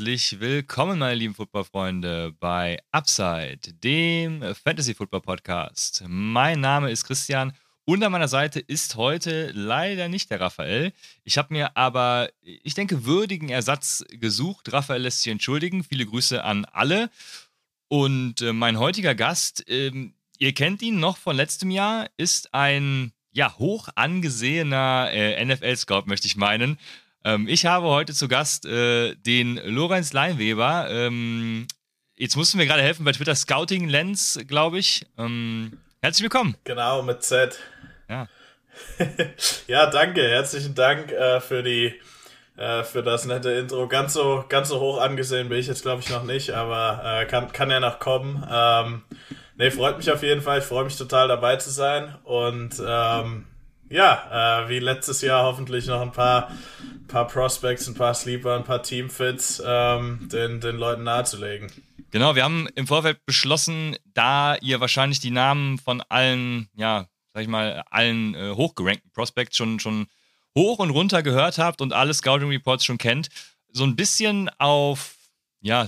Herzlich willkommen, meine lieben Footballfreunde, bei Upside, dem Fantasy Football Podcast. Mein Name ist Christian und an meiner Seite ist heute leider nicht der Raphael. Ich habe mir aber, ich denke, würdigen Ersatz gesucht. Raphael lässt sich entschuldigen. Viele Grüße an alle. Und äh, mein heutiger Gast, äh, ihr kennt ihn noch von letztem Jahr, ist ein ja, hoch angesehener äh, NFL-Scout, möchte ich meinen. Ähm, ich habe heute zu Gast äh, den Lorenz Leinweber. Ähm, jetzt mussten wir gerade helfen bei Twitter Scouting Lens, glaube ich. Ähm, herzlich willkommen. Genau, mit Z. Ja. ja, danke. Herzlichen Dank äh, für die äh, für das nette Intro. Ganz so, ganz so hoch angesehen bin ich jetzt, glaube ich, noch nicht, aber äh, kann, kann ja noch kommen. Ähm, nee, freut mich auf jeden Fall. Ich freue mich total dabei zu sein. Und ähm, ja, äh, wie letztes Jahr hoffentlich noch ein paar, paar Prospects, ein paar Sleeper, ein paar Teamfits ähm, den, den Leuten nahezulegen. Genau, wir haben im Vorfeld beschlossen, da ihr wahrscheinlich die Namen von allen, ja, sag ich mal, allen äh, hochgerankten Prospects schon, schon hoch und runter gehört habt und alle Scouting Reports schon kennt, so ein bisschen auf, ja,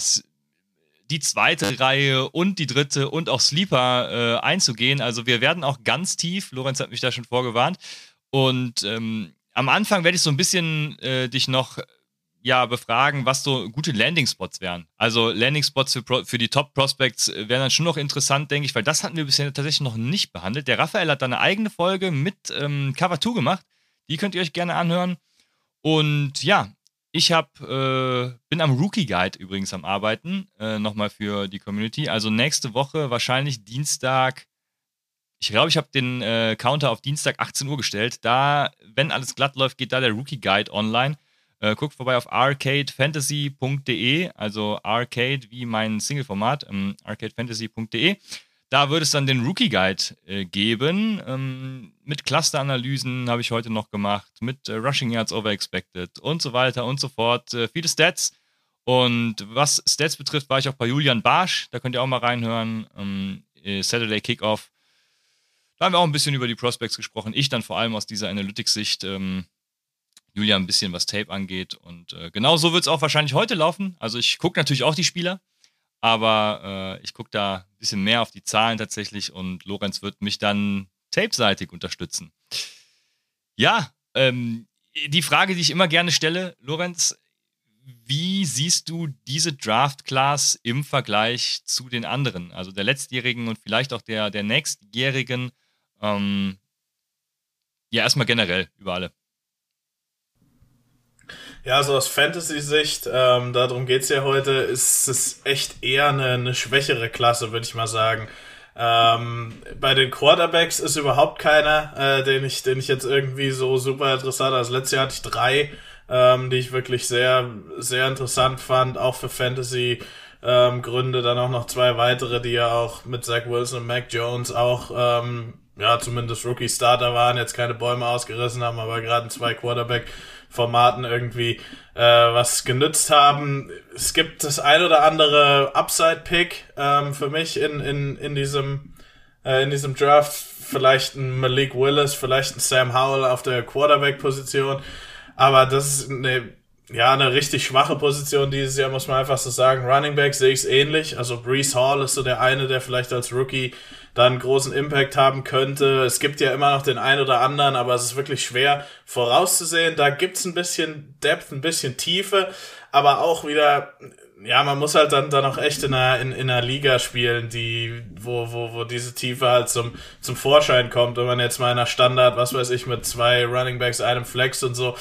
die zweite Reihe und die dritte und auch Sleeper äh, einzugehen. Also wir werden auch ganz tief, Lorenz hat mich da schon vorgewarnt. Und ähm, am Anfang werde ich so ein bisschen äh, dich noch ja, befragen, was so gute Landing-Spots wären. Also Landing-Spots für, für die Top-Prospects wären dann schon noch interessant, denke ich, weil das hatten wir bisher tatsächlich noch nicht behandelt. Der Raphael hat da eine eigene Folge mit ähm, Cover 2 gemacht. Die könnt ihr euch gerne anhören. Und ja, ich hab, äh, bin am Rookie Guide übrigens am Arbeiten, äh, nochmal für die Community. Also nächste Woche, wahrscheinlich Dienstag. Ich glaube, ich habe den äh, Counter auf Dienstag 18 Uhr gestellt. Da, wenn alles glatt läuft, geht da der Rookie Guide online. Äh, guckt vorbei auf arcadefantasy.de, also Arcade wie mein Single-Format, ähm, arcadefantasy.de. Da wird es dann den Rookie Guide äh, geben. Ähm, mit Cluster-Analysen habe ich heute noch gemacht, mit äh, Rushing Yards Over Expected und so weiter und so fort. Äh, viele Stats. Und was Stats betrifft, war ich auch bei Julian Barsch. Da könnt ihr auch mal reinhören. Ähm, äh, Saturday Kickoff. Da haben wir auch ein bisschen über die Prospects gesprochen. Ich dann vor allem aus dieser Analytics-Sicht. Ähm, Julian ein bisschen, was Tape angeht. Und äh, genau so wird es auch wahrscheinlich heute laufen. Also ich gucke natürlich auch die Spieler. Aber äh, ich gucke da ein bisschen mehr auf die Zahlen tatsächlich und Lorenz wird mich dann tapeseitig unterstützen. Ja, ähm, die Frage, die ich immer gerne stelle, Lorenz, wie siehst du diese Draft-Class im Vergleich zu den anderen? Also der letztjährigen und vielleicht auch der, der nächstjährigen? Ähm, ja, erstmal generell über alle. Ja, so aus Fantasy-Sicht, ähm, darum geht's ja heute, ist es echt eher eine, eine schwächere Klasse, würde ich mal sagen. Ähm, bei den Quarterbacks ist überhaupt keiner, äh, den ich, den ich jetzt irgendwie so super interessant. Also letztes Jahr hatte ich drei, ähm, die ich wirklich sehr, sehr interessant fand, auch für Fantasy. Ähm, Gründe, dann auch noch zwei weitere, die ja auch mit Zach Wilson und Mac Jones auch, ähm, ja, zumindest Rookie-Starter waren, jetzt keine Bäume ausgerissen haben, aber gerade zwei Quarterback Formaten irgendwie äh, was genützt haben. Es gibt das ein oder andere Upside-Pick ähm, für mich in, in, in diesem äh, in diesem Draft. Vielleicht ein Malik Willis, vielleicht ein Sam Howell auf der Quarterback-Position. Aber das ist eine, ja, eine richtig schwache Position dieses Jahr, muss man einfach so sagen. Running Back sehe ich es ähnlich. Also Brees Hall ist so der eine, der vielleicht als Rookie dann großen Impact haben könnte. Es gibt ja immer noch den einen oder anderen, aber es ist wirklich schwer vorauszusehen. Da gibt's ein bisschen Depth, ein bisschen Tiefe, aber auch wieder, ja, man muss halt dann, dann auch echt in einer, in, in einer Liga spielen, die, wo, wo, wo diese Tiefe halt zum, zum Vorschein kommt. Wenn man jetzt mal in einer Standard, was weiß ich, mit zwei Running Backs, einem Flex und so,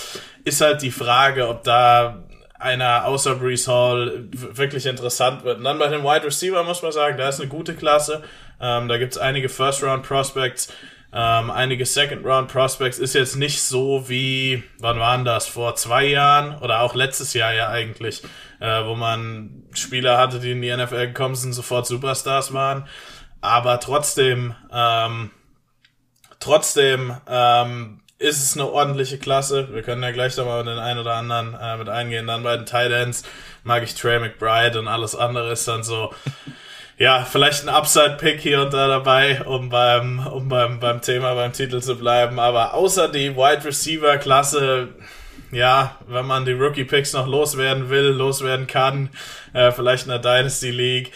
ist halt die Frage, ob da einer außer Brees Hall wirklich interessant wird. Und dann bei den Wide Receiver muss man sagen, da ist eine gute Klasse. Ähm, da gibt's einige First-Round-Prospects, Ähm, einige Second-Round-Prospects ist jetzt nicht so wie, wann waren das, vor zwei Jahren oder auch letztes Jahr ja eigentlich, äh, wo man Spieler hatte, die in die NFL gekommen sind, sofort Superstars waren. Aber trotzdem, ähm, trotzdem ähm, ist es eine ordentliche Klasse. Wir können ja gleich nochmal den einen oder anderen äh, mit eingehen. Dann bei den Titans mag ich Trey McBride und alles andere ist dann so, ja, vielleicht ein Upside-Pick hier und da dabei, um beim, um beim, beim Thema, beim Titel zu bleiben. Aber außer die Wide Receiver-Klasse, ja, wenn man die Rookie-Picks noch loswerden will, loswerden kann, äh, vielleicht in der Dynasty League,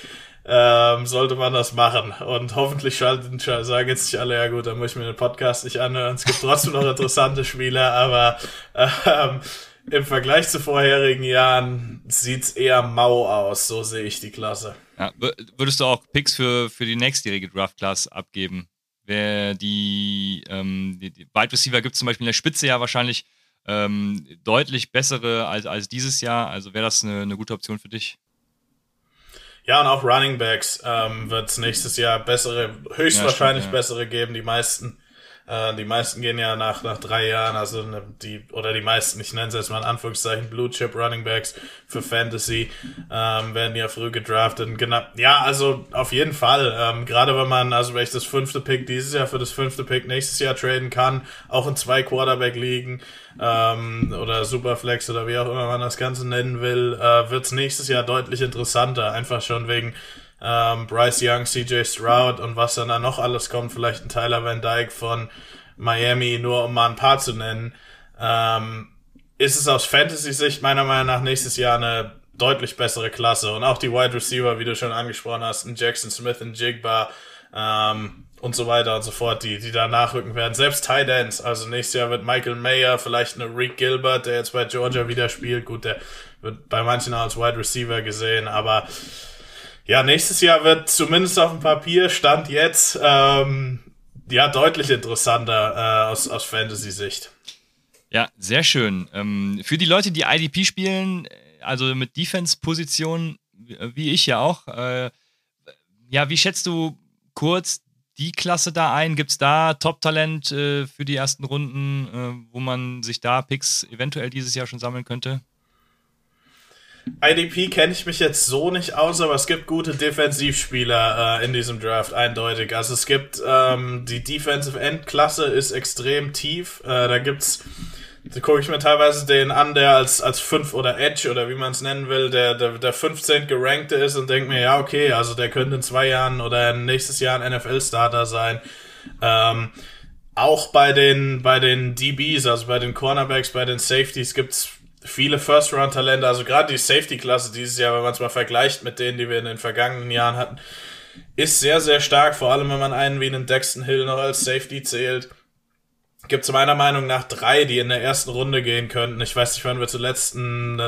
ähm, sollte man das machen. Und hoffentlich schalten, sagen jetzt nicht alle, ja gut, dann muss ich mir den Podcast nicht anhören. Es gibt trotzdem noch interessante Spieler, aber ähm, im Vergleich zu vorherigen Jahren sieht's eher mau aus, so sehe ich die Klasse. Ja, würdest du auch Picks für, für die nächstjährige Draft-Class abgeben? Wer die, ähm, die, die Wide Receiver gibt zum Beispiel in der Spitze ja wahrscheinlich ähm, deutlich bessere als, als dieses Jahr. Also wäre das eine, eine gute Option für dich? Ja, und auch Running Backs ähm, wird es nächstes Jahr bessere, höchstwahrscheinlich ja, stimmt, ja. bessere geben. Die meisten äh, die meisten gehen ja nach, nach drei Jahren, also ne, die, oder die meisten, ich nenne es jetzt mal in Anführungszeichen, Blue Chip Running Backs für Fantasy, ähm, werden ja früh gedraftet. Genau, ja, also auf jeden Fall. Ähm, gerade wenn man, also wenn ich das fünfte Pick dieses Jahr für das fünfte Pick nächstes Jahr traden kann, auch in zwei Quarterback liegen, ähm, oder Superflex oder wie auch immer man das Ganze nennen will, äh, wird es nächstes Jahr deutlich interessanter. Einfach schon wegen ähm, Bryce Young, CJ Stroud und was dann da noch alles kommt, vielleicht ein Tyler Van Dyke von Miami, nur um mal ein paar zu nennen, ähm, ist es aus Fantasy-Sicht meiner Meinung nach nächstes Jahr eine deutlich bessere Klasse. Und auch die Wide Receiver, wie du schon angesprochen hast, ein Jackson Smith, ein Jigba ähm, und so weiter und so fort, die, die da nachrücken werden. Selbst Tight Ends, also nächstes Jahr wird Michael Mayer, vielleicht eine Rick Gilbert, der jetzt bei Georgia wieder spielt. Gut, der wird bei manchen als Wide Receiver gesehen, aber ja, nächstes Jahr wird zumindest auf dem Papier, Stand jetzt, ähm, ja, deutlich interessanter äh, aus, aus Fantasy-Sicht. Ja, sehr schön. Ähm, für die Leute, die IDP spielen, also mit Defense-Positionen, wie ich ja auch, äh, ja, wie schätzt du kurz die Klasse da ein? Gibt es da Top-Talent äh, für die ersten Runden, äh, wo man sich da Picks eventuell dieses Jahr schon sammeln könnte? IDP kenne ich mich jetzt so nicht aus, aber es gibt gute Defensivspieler äh, in diesem Draft, eindeutig. Also es gibt ähm, die Defensive End Klasse ist extrem tief. Äh, da gibt's, da gucke ich mir teilweise den an, der als als 5 oder Edge oder wie man es nennen will, der, der der 15 gerankte ist und denke mir, ja okay, also der könnte in zwei Jahren oder nächstes Jahr ein NFL Starter sein. Ähm, auch bei den bei den DBs, also bei den Cornerbacks, bei den Safeties gibt's viele First-Round-Talente, also gerade die Safety-Klasse dieses Jahr, wenn man es mal vergleicht mit denen, die wir in den vergangenen Jahren hatten, ist sehr, sehr stark, vor allem wenn man einen wie einen Dexton Hill noch als Safety zählt gibt es meiner Meinung nach drei, die in der ersten Runde gehen könnten. Ich weiß nicht, wann wir zuletzt einen,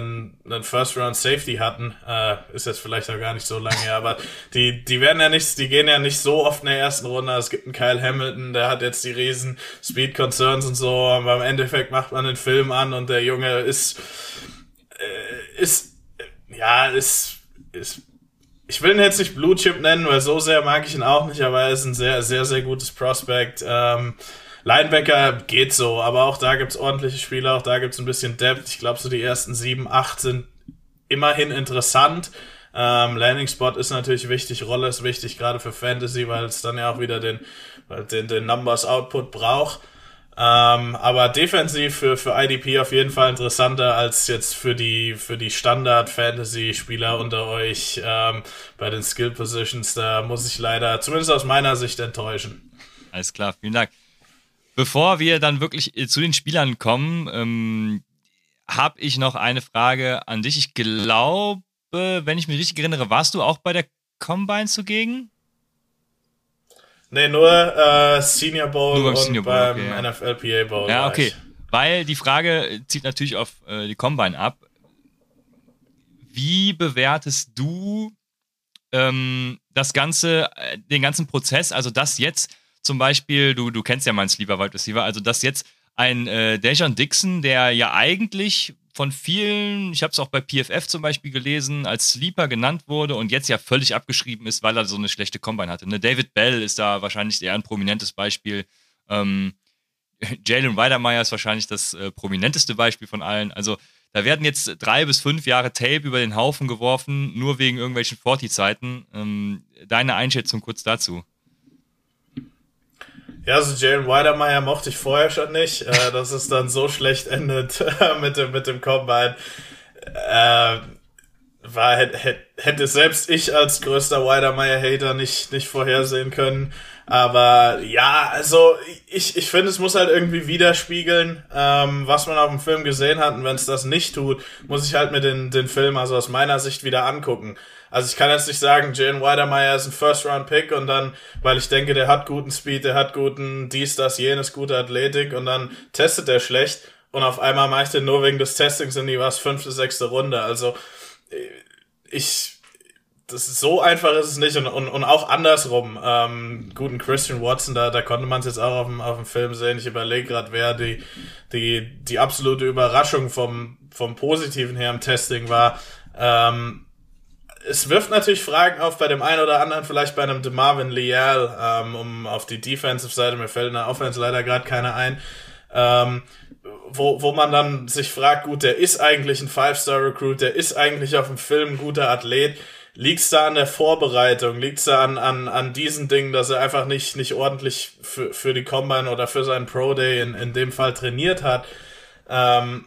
einen First Round Safety hatten. Äh, ist jetzt vielleicht auch gar nicht so lange her, aber die, die werden ja nicht, die gehen ja nicht so oft in der ersten Runde. Es gibt einen Kyle Hamilton, der hat jetzt die riesen Speed Concerns und so, aber im Endeffekt macht man den Film an und der Junge ist, äh, ist, ja, ist, ist, ich will ihn jetzt nicht Blue Chip nennen, weil so sehr mag ich ihn auch nicht, aber er ist ein sehr, sehr, sehr gutes Prospect. Ähm, Linebacker geht so, aber auch da gibt's ordentliche Spieler, auch da gibt's ein bisschen Depth. Ich glaube, so die ersten sieben, acht sind immerhin interessant. Ähm, Landing Spot ist natürlich wichtig, Rolle ist wichtig, gerade für Fantasy, weil es dann ja auch wieder den, den, den Numbers Output braucht. Ähm, aber defensiv für, für IDP auf jeden Fall interessanter als jetzt für die, für die Standard-Fantasy-Spieler unter euch ähm, bei den Skill Positions. Da muss ich leider, zumindest aus meiner Sicht, enttäuschen. Alles klar, vielen Dank. Bevor wir dann wirklich äh, zu den Spielern kommen, ähm, habe ich noch eine Frage an dich. Ich glaube, wenn ich mich richtig erinnere, warst du auch bei der Combine zugegen? Nee, nur äh, Senior Bowl nur beim und Senior Bowl, beim okay, ja. NFLPA Bowl. Ja, okay. Weil die Frage zieht natürlich auf äh, die Combine ab. Wie bewertest du ähm, das ganze, äh, den ganzen Prozess, also das jetzt zum Beispiel, du, du kennst ja meinen Sleeper Wide Receiver, also dass jetzt ein äh, Dejon Dixon, der ja eigentlich von vielen, ich habe es auch bei PFF zum Beispiel gelesen, als Sleeper genannt wurde und jetzt ja völlig abgeschrieben ist, weil er so eine schlechte Combine hatte. Ne? David Bell ist da wahrscheinlich eher ein prominentes Beispiel, Ähm, Jalen Weidermeyer ist wahrscheinlich das äh, prominenteste Beispiel von allen. Also da werden jetzt drei bis fünf Jahre Tape über den Haufen geworfen, nur wegen irgendwelchen Forty-Zeiten. Ähm, deine Einschätzung kurz dazu. Ja, also Jalen Weidermeyer mochte ich vorher schon nicht, äh, dass es dann so schlecht endet mit dem, mit dem Combine. Äh, war, hätte, hätte selbst ich als größter Weidermeyer-Hater nicht, nicht vorhersehen können. Aber ja, also ich, ich finde, es muss halt irgendwie widerspiegeln, ähm, was man auf dem Film gesehen hat. Und wenn es das nicht tut, muss ich halt mir den, den Film also aus meiner Sicht wieder angucken. Also ich kann jetzt nicht sagen, Jalen Weidermeyer ist ein First-Round-Pick und dann, weil ich denke, der hat guten Speed, der hat guten dies, das, jenes, gute Athletik und dann testet er schlecht und auf einmal mache ich den nur wegen des Testings in die was fünfte, sechste Runde. Also ich das ist so einfach ist es nicht und, und, und auch andersrum. Ähm, guten Christian Watson, da, da konnte man es jetzt auch auf dem, auf dem Film sehen. Ich überlege gerade, wer die, die, die absolute Überraschung vom, vom Positiven her im Testing war. Ähm, es wirft natürlich Fragen auf bei dem einen oder anderen, vielleicht bei einem DeMarvin Leal, ähm, um auf die Defensive-Seite, mir fällt in der Offense leider gerade keiner ein, ähm, wo, wo man dann sich fragt, gut, der ist eigentlich ein Five-Star-Recruit, der ist eigentlich auf dem Film ein guter Athlet, Liegt's da an der Vorbereitung? Liegt's da an, an, an diesen Dingen, dass er einfach nicht, nicht ordentlich für, für die Combine oder für seinen Pro Day in, in dem Fall trainiert hat? Ähm,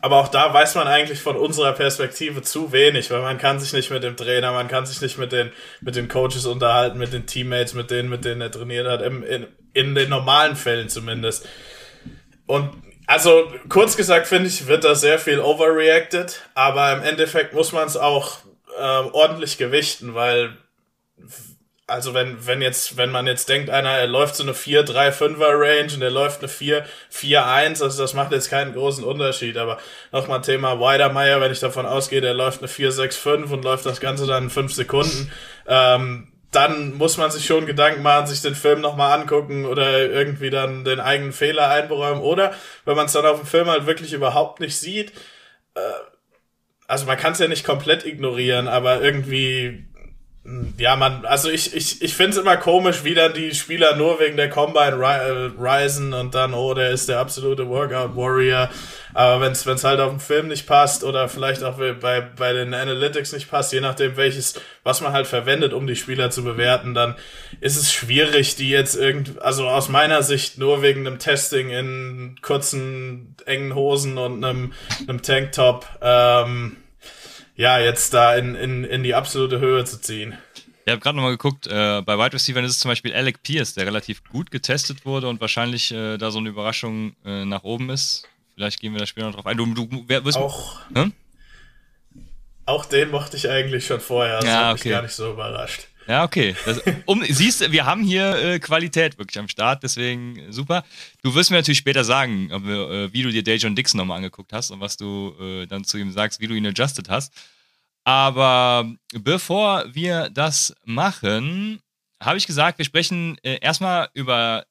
aber auch da weiß man eigentlich von unserer Perspektive zu wenig, weil man kann sich nicht mit dem Trainer, man kann sich nicht mit den, mit den Coaches unterhalten, mit den Teammates, mit denen, mit denen er trainiert hat, im, in, in den normalen Fällen zumindest. Und also kurz gesagt finde ich, wird da sehr viel overreacted, aber im Endeffekt muss man es auch ähm, ordentlich gewichten, weil also wenn, wenn jetzt, wenn man jetzt denkt, einer, er läuft so eine 4-3-5er Range und er läuft eine 4-4-1, also das macht jetzt keinen großen Unterschied, aber nochmal Thema Weidermeier, wenn ich davon ausgehe, der läuft eine 4-6-5 und läuft das Ganze dann in 5 Sekunden, ähm, dann muss man sich schon Gedanken machen, sich den Film nochmal angucken oder irgendwie dann den eigenen Fehler einberäumen. Oder wenn man es dann auf dem Film halt wirklich überhaupt nicht sieht, äh, also man kann es ja nicht komplett ignorieren, aber irgendwie, ja, man, also ich, ich, ich finde es immer komisch, wie dann die Spieler nur wegen der Combine ri risen und dann, oh, der ist der absolute Workout Warrior. Aber wenn es halt auf dem Film nicht passt oder vielleicht auch bei, bei den Analytics nicht passt, je nachdem welches, was man halt verwendet, um die Spieler zu bewerten, dann ist es schwierig, die jetzt irgendwie, also aus meiner Sicht nur wegen einem Testing in kurzen, engen Hosen und einem, einem Tanktop, ähm, ja, jetzt da in, in, in die absolute Höhe zu ziehen. Ich habe gerade nochmal geguckt, äh, bei Wide Receivers ist es zum Beispiel Alec Pierce, der relativ gut getestet wurde und wahrscheinlich äh, da so eine Überraschung äh, nach oben ist. Vielleicht gehen wir da später noch drauf ein. Du, du wer, wirst, auch, hm? auch den mochte ich eigentlich schon vorher, also ja, okay. mich gar nicht so überrascht. Ja, okay. Das, um, siehst wir haben hier äh, Qualität wirklich am Start, deswegen super. Du wirst mir natürlich später sagen, äh, wie du dir Dejon Dixon nochmal angeguckt hast und was du äh, dann zu ihm sagst, wie du ihn adjusted hast. Aber bevor wir das machen, habe ich gesagt, wir sprechen äh, erstmal über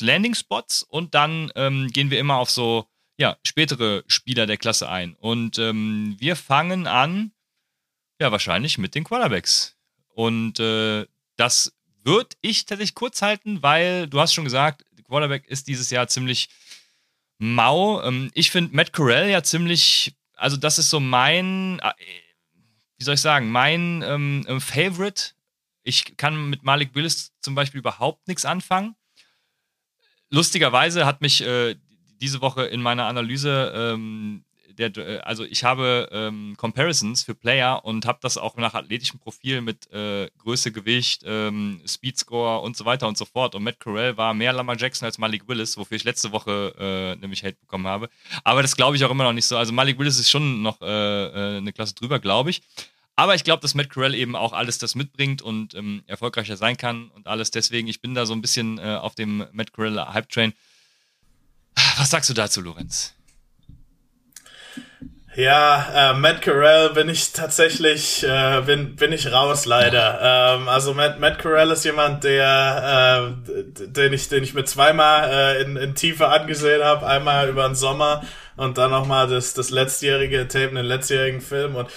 Landing-Spots und dann ähm, gehen wir immer auf so ja, spätere Spieler der Klasse ein. Und ähm, wir fangen an, ja, wahrscheinlich mit den Quarterbacks. Und äh, das würde ich tatsächlich kurz halten, weil du hast schon gesagt, Quarterback ist dieses Jahr ziemlich mau. Ähm, ich finde Matt Corell ja ziemlich, also das ist so mein, äh, wie soll ich sagen, mein ähm, ähm, Favorite. Ich kann mit Malik Willis zum Beispiel überhaupt nichts anfangen. Lustigerweise hat mich äh, diese Woche in meiner Analyse ähm, der, äh, also ich habe ähm, Comparisons für Player und habe das auch nach athletischem Profil mit äh, Größe, Gewicht, ähm, Speedscore und so weiter und so fort. Und Matt Corell war mehr Lamar Jackson als Malik Willis, wofür ich letzte Woche äh, nämlich Hate bekommen habe. Aber das glaube ich auch immer noch nicht so. Also Malik Willis ist schon noch äh, äh eine Klasse drüber, glaube ich. Aber ich glaube, dass Matt Corell eben auch alles das mitbringt und ähm, erfolgreicher sein kann und alles. Deswegen, ich bin da so ein bisschen äh, auf dem Matt Corell Hype Train. Was sagst du dazu, Lorenz? Ja, äh, Matt Corral bin ich tatsächlich, äh, bin, bin ich raus leider. Ähm, also Matt, Matt Corral ist jemand, der, äh, den ich, den ich mir zweimal äh, in, in Tiefe angesehen habe. Einmal über den Sommer und dann nochmal das, das letztjährige Tape, den letztjährigen Film und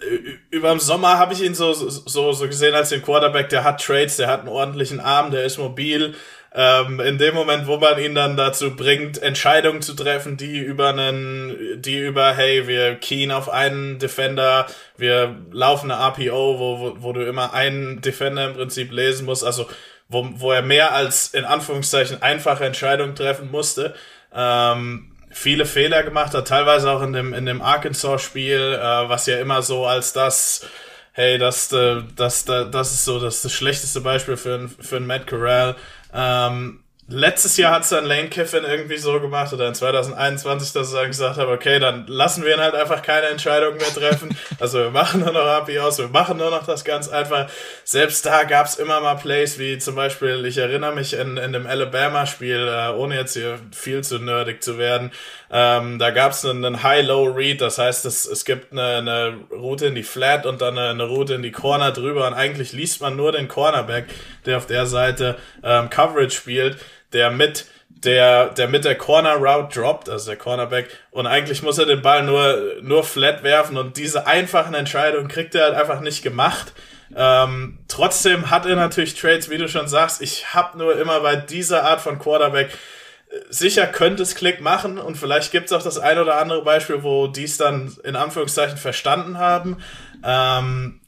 äh, über den Sommer habe ich ihn so, so, so gesehen als den Quarterback, der hat Trades, der hat einen ordentlichen Arm, der ist mobil, ähm, in dem Moment, wo man ihn dann dazu bringt, Entscheidungen zu treffen, die über einen, die über, hey, wir keen auf einen Defender, wir laufen eine RPO, wo, wo, wo du immer einen Defender im Prinzip lesen musst, also wo, wo er mehr als in Anführungszeichen einfache Entscheidungen treffen musste. Ähm, viele Fehler gemacht hat, teilweise auch in dem, in dem Arkansas-Spiel, äh, was ja immer so als das, hey, das, äh, das, das, das ist so das, das schlechteste Beispiel für, für einen Matt Corral. Ähm, letztes Jahr hat es dann Lane Kiffin irgendwie so gemacht oder in 2021, dass er dann gesagt hat, okay, dann lassen wir ihn halt einfach keine Entscheidungen mehr treffen. Also wir machen nur noch API aus, wir machen nur noch das ganz einfach. Selbst da gab es immer mal Plays, wie zum Beispiel, ich erinnere mich in, in dem Alabama-Spiel, äh, ohne jetzt hier viel zu nerdig zu werden, ähm, da gab es einen, einen High-Low-Read, das heißt, es, es gibt eine, eine Route in die Flat und dann eine, eine Route in die Corner drüber und eigentlich liest man nur den Cornerback, der auf der Seite ähm, Coverage spielt der mit der, der mit der Corner Route droppt, also der Cornerback, und eigentlich muss er den Ball nur, nur flat werfen und diese einfachen Entscheidungen kriegt er halt einfach nicht gemacht. Ähm, trotzdem hat er natürlich Trades, wie du schon sagst. Ich habe nur immer bei dieser Art von Quarterback äh, sicher könnte es Klick machen und vielleicht gibt es auch das ein oder andere Beispiel, wo die es dann in Anführungszeichen verstanden haben. Ähm,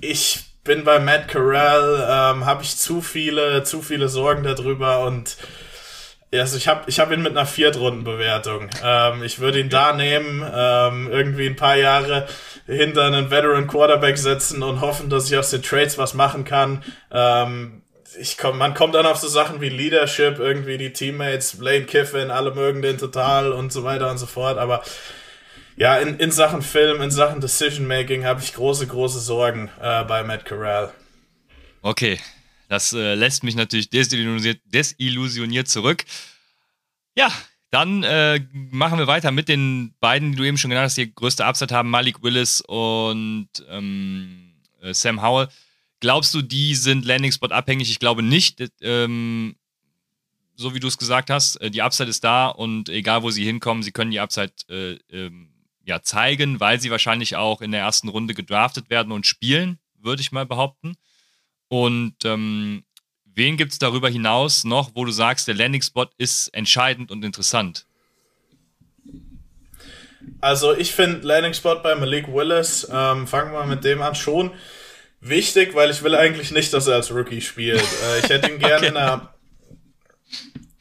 ich bin bei Matt Corral, ähm, habe ich zu viele, zu viele Sorgen darüber und also ich habe ich hab ihn mit einer Viertrundenbewertung. Ähm, ich würde ihn da nehmen, ähm, irgendwie ein paar Jahre hinter einen Veteran Quarterback setzen und hoffen, dass ich aus den Trades was machen kann. Ähm, ich komm, man kommt dann auf so Sachen wie Leadership, irgendwie die Teammates, Lane Kiffin, alle mögen den total und so weiter und so fort, aber ja, in, in Sachen Film, in Sachen Decision Making habe ich große, große Sorgen äh, bei Matt Corral. Okay, das äh, lässt mich natürlich desillusioniert, desillusioniert zurück. Ja, dann äh, machen wir weiter mit den beiden, die du eben schon genannt hast, die größte Upside haben, Malik Willis und ähm, äh, Sam Howell. Glaubst du, die sind Landing Spot abhängig? Ich glaube nicht. Ähm, so wie du es gesagt hast, äh, die Upside ist da und egal wo sie hinkommen, sie können die Upside äh, ähm, ja, zeigen, weil sie wahrscheinlich auch in der ersten Runde gedraftet werden und spielen, würde ich mal behaupten. Und ähm, wen gibt es darüber hinaus noch, wo du sagst, der Landing-Spot ist entscheidend und interessant? Also ich finde Landing-Spot bei Malik Willis, ähm, fangen wir mit dem an, schon wichtig, weil ich will eigentlich nicht, dass er als Rookie spielt. Äh, ich hätte ihn gerne okay. in einer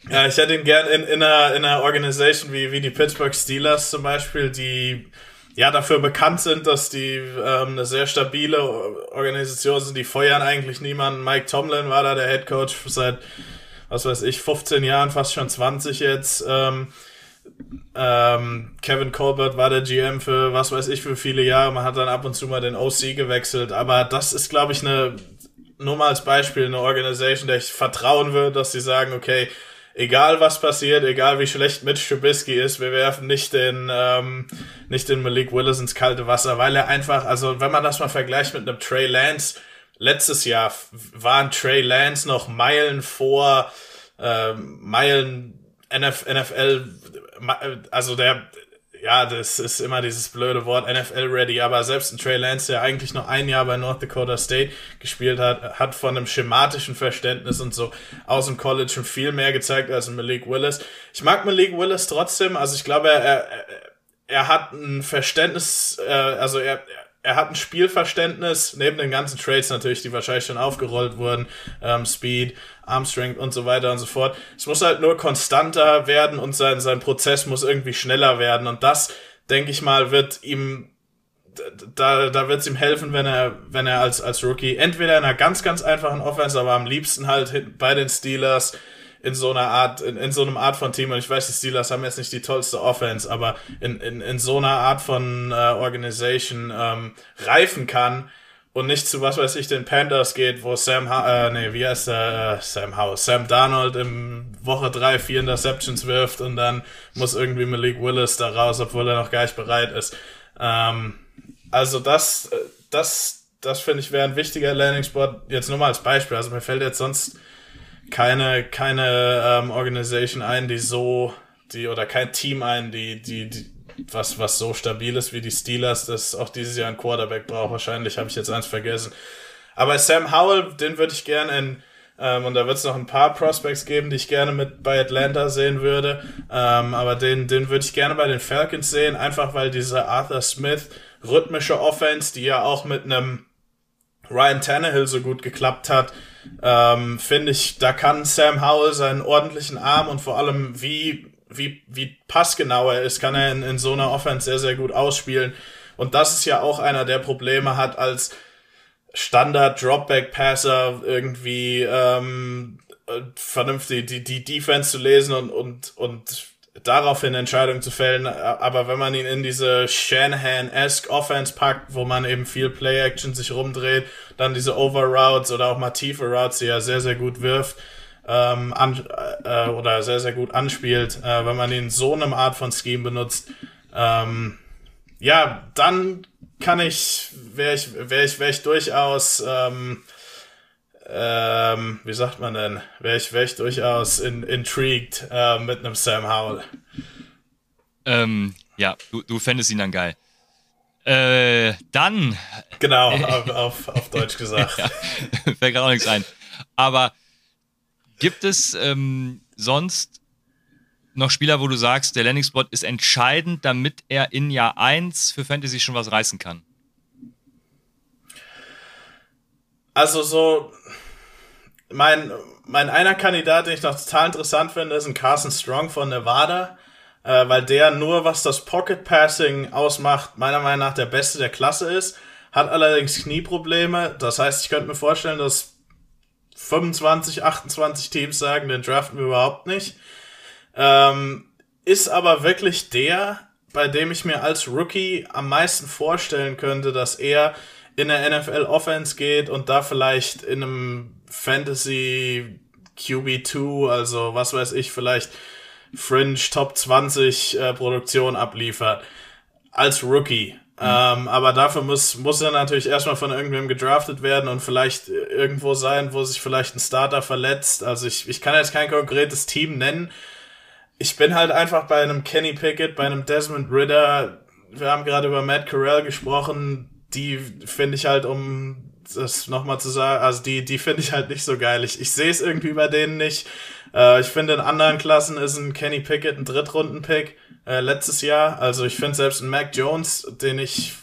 ja, ich hätte ihn gern in, in, einer, in einer Organisation wie, wie die Pittsburgh Steelers zum Beispiel, die ja dafür bekannt sind, dass die ähm, eine sehr stabile Organisation sind. Die feuern eigentlich niemanden. Mike Tomlin war da der Head Coach seit, was weiß ich, 15 Jahren, fast schon 20 jetzt. Ähm, ähm, Kevin Colbert war der GM für was weiß ich für viele Jahre. Man hat dann ab und zu mal den OC gewechselt. Aber das ist, glaube ich, eine, nur mal als Beispiel, eine Organisation, der ich vertrauen würde, dass sie sagen, okay, egal was passiert, egal wie schlecht Mitch Trubisky ist, wir werfen nicht den, ähm, nicht den Malik Willis ins kalte Wasser, weil er einfach, also wenn man das mal vergleicht mit einem Trey Lance, letztes Jahr waren Trey Lance noch Meilen vor, äh, Meilen NF, NFL, also der, ja, das ist immer dieses blöde Wort NFL-ready, aber selbst ein Trey Lance, der eigentlich noch ein Jahr bei North Dakota State gespielt hat, hat von einem schematischen Verständnis und so aus dem College schon viel mehr gezeigt als Malik Willis. Ich mag Malik Willis trotzdem, also ich glaube, er, er, er hat ein Verständnis, äh, also er, er hat ein Spielverständnis, neben den ganzen Trades natürlich, die wahrscheinlich schon aufgerollt wurden, ähm, Speed, Armstrength und so weiter und so fort. Es muss halt nur konstanter werden und sein, sein Prozess muss irgendwie schneller werden. Und das, denke ich mal, wird ihm, da, da wird es ihm helfen, wenn er, wenn er als, als Rookie entweder in einer ganz, ganz einfachen Offense, aber am liebsten halt bei den Steelers in so einer Art, in, in so einem Art von Team, und ich weiß, die Steelers haben jetzt nicht die tollste Offense, aber in, in, in so einer Art von äh, Organisation ähm, reifen kann und nicht zu, was weiß ich, den Panthers geht, wo Sam, ha äh, nee, wie heißt der, äh, Sam House, Sam Darnold im Woche drei vier Interceptions wirft und dann muss irgendwie Malik Willis da raus, obwohl er noch gar nicht bereit ist. Ähm, also das, äh, das, das finde ich wäre ein wichtiger Landing-Spot. Jetzt nur mal als Beispiel. Also mir fällt jetzt sonst keine, keine ähm, Organisation ein, die so, die, oder kein Team ein, die, die, die, was, was so stabil ist wie die Steelers, das auch dieses Jahr ein Quarterback braucht. Wahrscheinlich habe ich jetzt eins vergessen. Aber Sam Howell, den würde ich gerne in Ähm, und da wird es noch ein paar Prospects geben, die ich gerne mit bei Atlanta sehen würde. Ähm, aber den, den würde ich gerne bei den Falcons sehen, einfach weil diese Arthur Smith rhythmische Offense, die ja auch mit einem Ryan Tannehill so gut geklappt hat, ähm, finde ich, da kann Sam Howell seinen ordentlichen Arm und vor allem wie, wie, wie passgenau er ist, kann er in, in so einer Offense sehr, sehr gut ausspielen. Und das ist ja auch einer der Probleme hat als Standard Dropback Passer irgendwie ähm, vernünftig die, die Defense zu lesen und, und, und daraufhin Entscheidungen zu fällen. Aber wenn man ihn in diese Shanahan-esque Offense packt, wo man eben viel Play-Action sich rumdreht, dann diese Over-Routes oder auch mal tiefe Routes, die er sehr, sehr gut wirft, ähm, an, äh, oder sehr, sehr gut anspielt, äh, wenn man ihn so einem Art von Scheme benutzt, ähm, ja, dann kann ich, wäre ich, wäre ich, wäre ich durchaus, ähm, ähm, wie sagt man denn, wäre ich, wär ich durchaus in, intrigued äh, mit einem Sam Howell. Ähm, ja, du, du fändest ihn dann geil. Äh, dann. Genau, auf, auf, auf Deutsch gesagt. ja, fällt gerade auch nichts ein. Aber gibt es ähm, sonst noch Spieler, wo du sagst, der Landing-Spot ist entscheidend, damit er in Jahr 1 für Fantasy schon was reißen kann? Also so, mein, mein einer Kandidat, den ich noch total interessant finde, ist ein Carson Strong von Nevada, äh, weil der nur, was das Pocket Passing ausmacht, meiner Meinung nach der Beste der Klasse ist, hat allerdings Knieprobleme. Das heißt, ich könnte mir vorstellen, dass 25, 28 Teams sagen, den draften wir überhaupt nicht. Ähm, ist aber wirklich der, bei dem ich mir als Rookie am meisten vorstellen könnte, dass er in der NFL Offense geht und da vielleicht in einem Fantasy QB2, also was weiß ich, vielleicht Fringe Top 20 äh, Produktion abliefert. Als Rookie. Mhm. Ähm, aber dafür muss, muss er natürlich erstmal von irgendwem gedraftet werden und vielleicht irgendwo sein, wo sich vielleicht ein Starter verletzt. Also ich, ich kann jetzt kein konkretes Team nennen. Ich bin halt einfach bei einem Kenny Pickett, bei einem Desmond Ritter. Wir haben gerade über Matt Corral gesprochen die finde ich halt, um das nochmal zu sagen, also die, die finde ich halt nicht so geil. Ich, ich sehe es irgendwie bei denen nicht. Äh, ich finde, in anderen Klassen ist ein Kenny Pickett ein Drittrunden-Pick äh, letztes Jahr. Also ich finde selbst ein Mac Jones, den ich,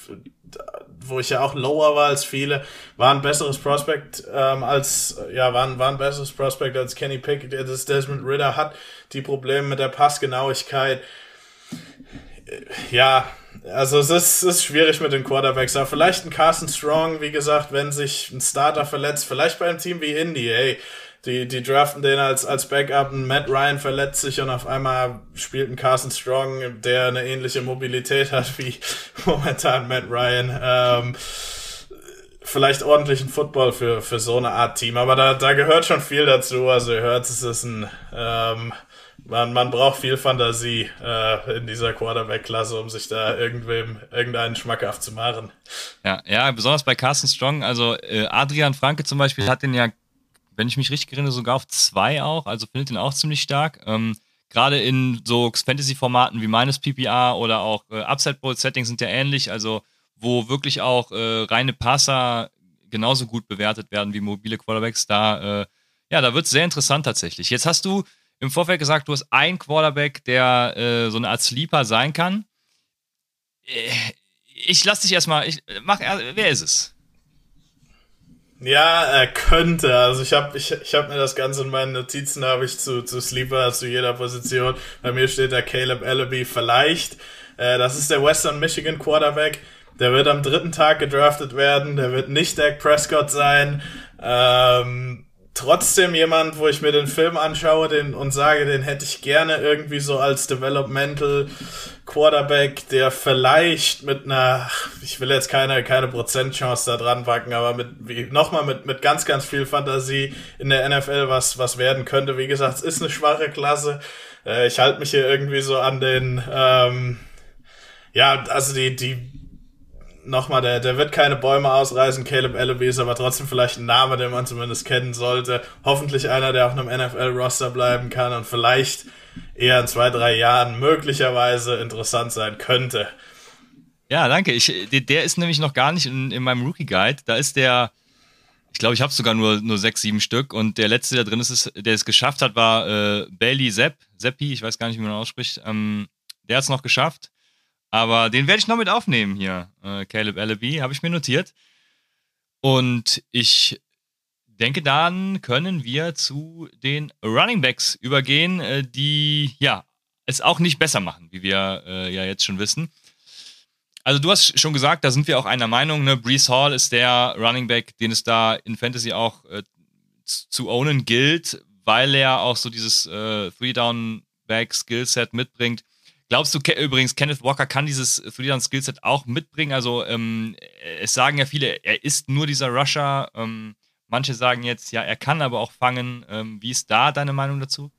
wo ich ja auch lower war als viele, war ein besseres Prospect ähm, als, ja, war ein, war ein besseres Prospect als Kenny Pickett, das Desmond Ritter hat. Die Probleme mit der Passgenauigkeit. Ja, also es ist, ist schwierig mit den Quarterbacks, aber vielleicht ein Carson Strong, wie gesagt, wenn sich ein Starter verletzt, vielleicht bei einem Team wie Indy, ey, die, die draften den als, als Backup, ein Matt Ryan verletzt sich und auf einmal spielt ein Carson Strong, der eine ähnliche Mobilität hat wie momentan Matt Ryan. Ähm, vielleicht ordentlichen Football für, für so eine Art Team, aber da, da gehört schon viel dazu. Also ihr hört, es ist ein ähm, man, man braucht viel Fantasie äh, in dieser Quarterback-Klasse, um sich da irgendwem irgendeinen schmackhaft zu machen. Ja, ja, besonders bei Carsten Strong. Also äh, Adrian Franke zum Beispiel hat den ja, wenn ich mich richtig erinnere, sogar auf zwei auch. Also findet den auch ziemlich stark. Ähm, Gerade in so Fantasy-Formaten wie meines PPR oder auch äh, Upside Bowl-Settings sind ja ähnlich. Also wo wirklich auch äh, reine Passer genauso gut bewertet werden wie mobile Quarterbacks. Da, äh, ja, da wird es sehr interessant tatsächlich. Jetzt hast du im Vorfeld gesagt, du hast einen Quarterback, der äh, so eine Art Sleeper sein kann. Äh, ich lass dich erstmal, ich mach, wer ist es? Ja, er könnte. Also ich habe ich, ich hab mir das Ganze in meinen Notizen habe ich zu, zu Sleeper, zu jeder Position. Bei mir steht der Caleb Ellaby vielleicht. Äh, das ist der Western Michigan Quarterback. Der wird am dritten Tag gedraftet werden. Der wird nicht Dak Prescott sein. Ähm, trotzdem jemand, wo ich mir den Film anschaue den, und sage, den hätte ich gerne irgendwie so als Developmental Quarterback, der vielleicht mit einer, ich will jetzt keine, keine Prozentchance da dran packen, aber mit, wie, nochmal mit, mit ganz, ganz viel Fantasie in der NFL was, was werden könnte. Wie gesagt, es ist eine schwache Klasse. Äh, ich halte mich hier irgendwie so an den, ähm, ja, also die, die nochmal, der, der wird keine Bäume ausreißen. Caleb Ellaby ist aber trotzdem vielleicht ein Name, den man zumindest kennen sollte. Hoffentlich einer, der auf einem NFL-Roster bleiben kann und vielleicht eher in zwei, drei Jahren möglicherweise interessant sein könnte. Ja, danke. Ich, der ist nämlich noch gar nicht in, in meinem Rookie Guide. Da ist der, Ich glaube, ich habe sogar nur, nur sechs, sieben Stück. Und der letzte, der drin ist, der es geschafft hat, war äh, Bailey Zepp. Zeppi, ich weiß gar nicht, wie man ausspricht. Ähm, der hat es noch geschafft. Aber den werde ich noch mit aufnehmen hier. Äh, Caleb Allaby, habe ich mir notiert. Und ich denke, dann können wir zu den Running Backs übergehen, äh, die ja es auch nicht besser machen, wie wir äh, ja jetzt schon wissen. Also du hast schon gesagt, da sind wir auch einer Meinung. Ne? Brees Hall ist der Running Back, den es da in Fantasy auch äh, zu ownen gilt, weil er auch so dieses äh, Three-Down-Back-Skillset mitbringt. Glaubst du übrigens, Kenneth Walker kann dieses Three-Down-Skillset auch mitbringen? Also ähm, es sagen ja viele, er ist nur dieser Rusher. Ähm, manche sagen jetzt, ja, er kann aber auch fangen. Ähm, wie ist da deine Meinung dazu?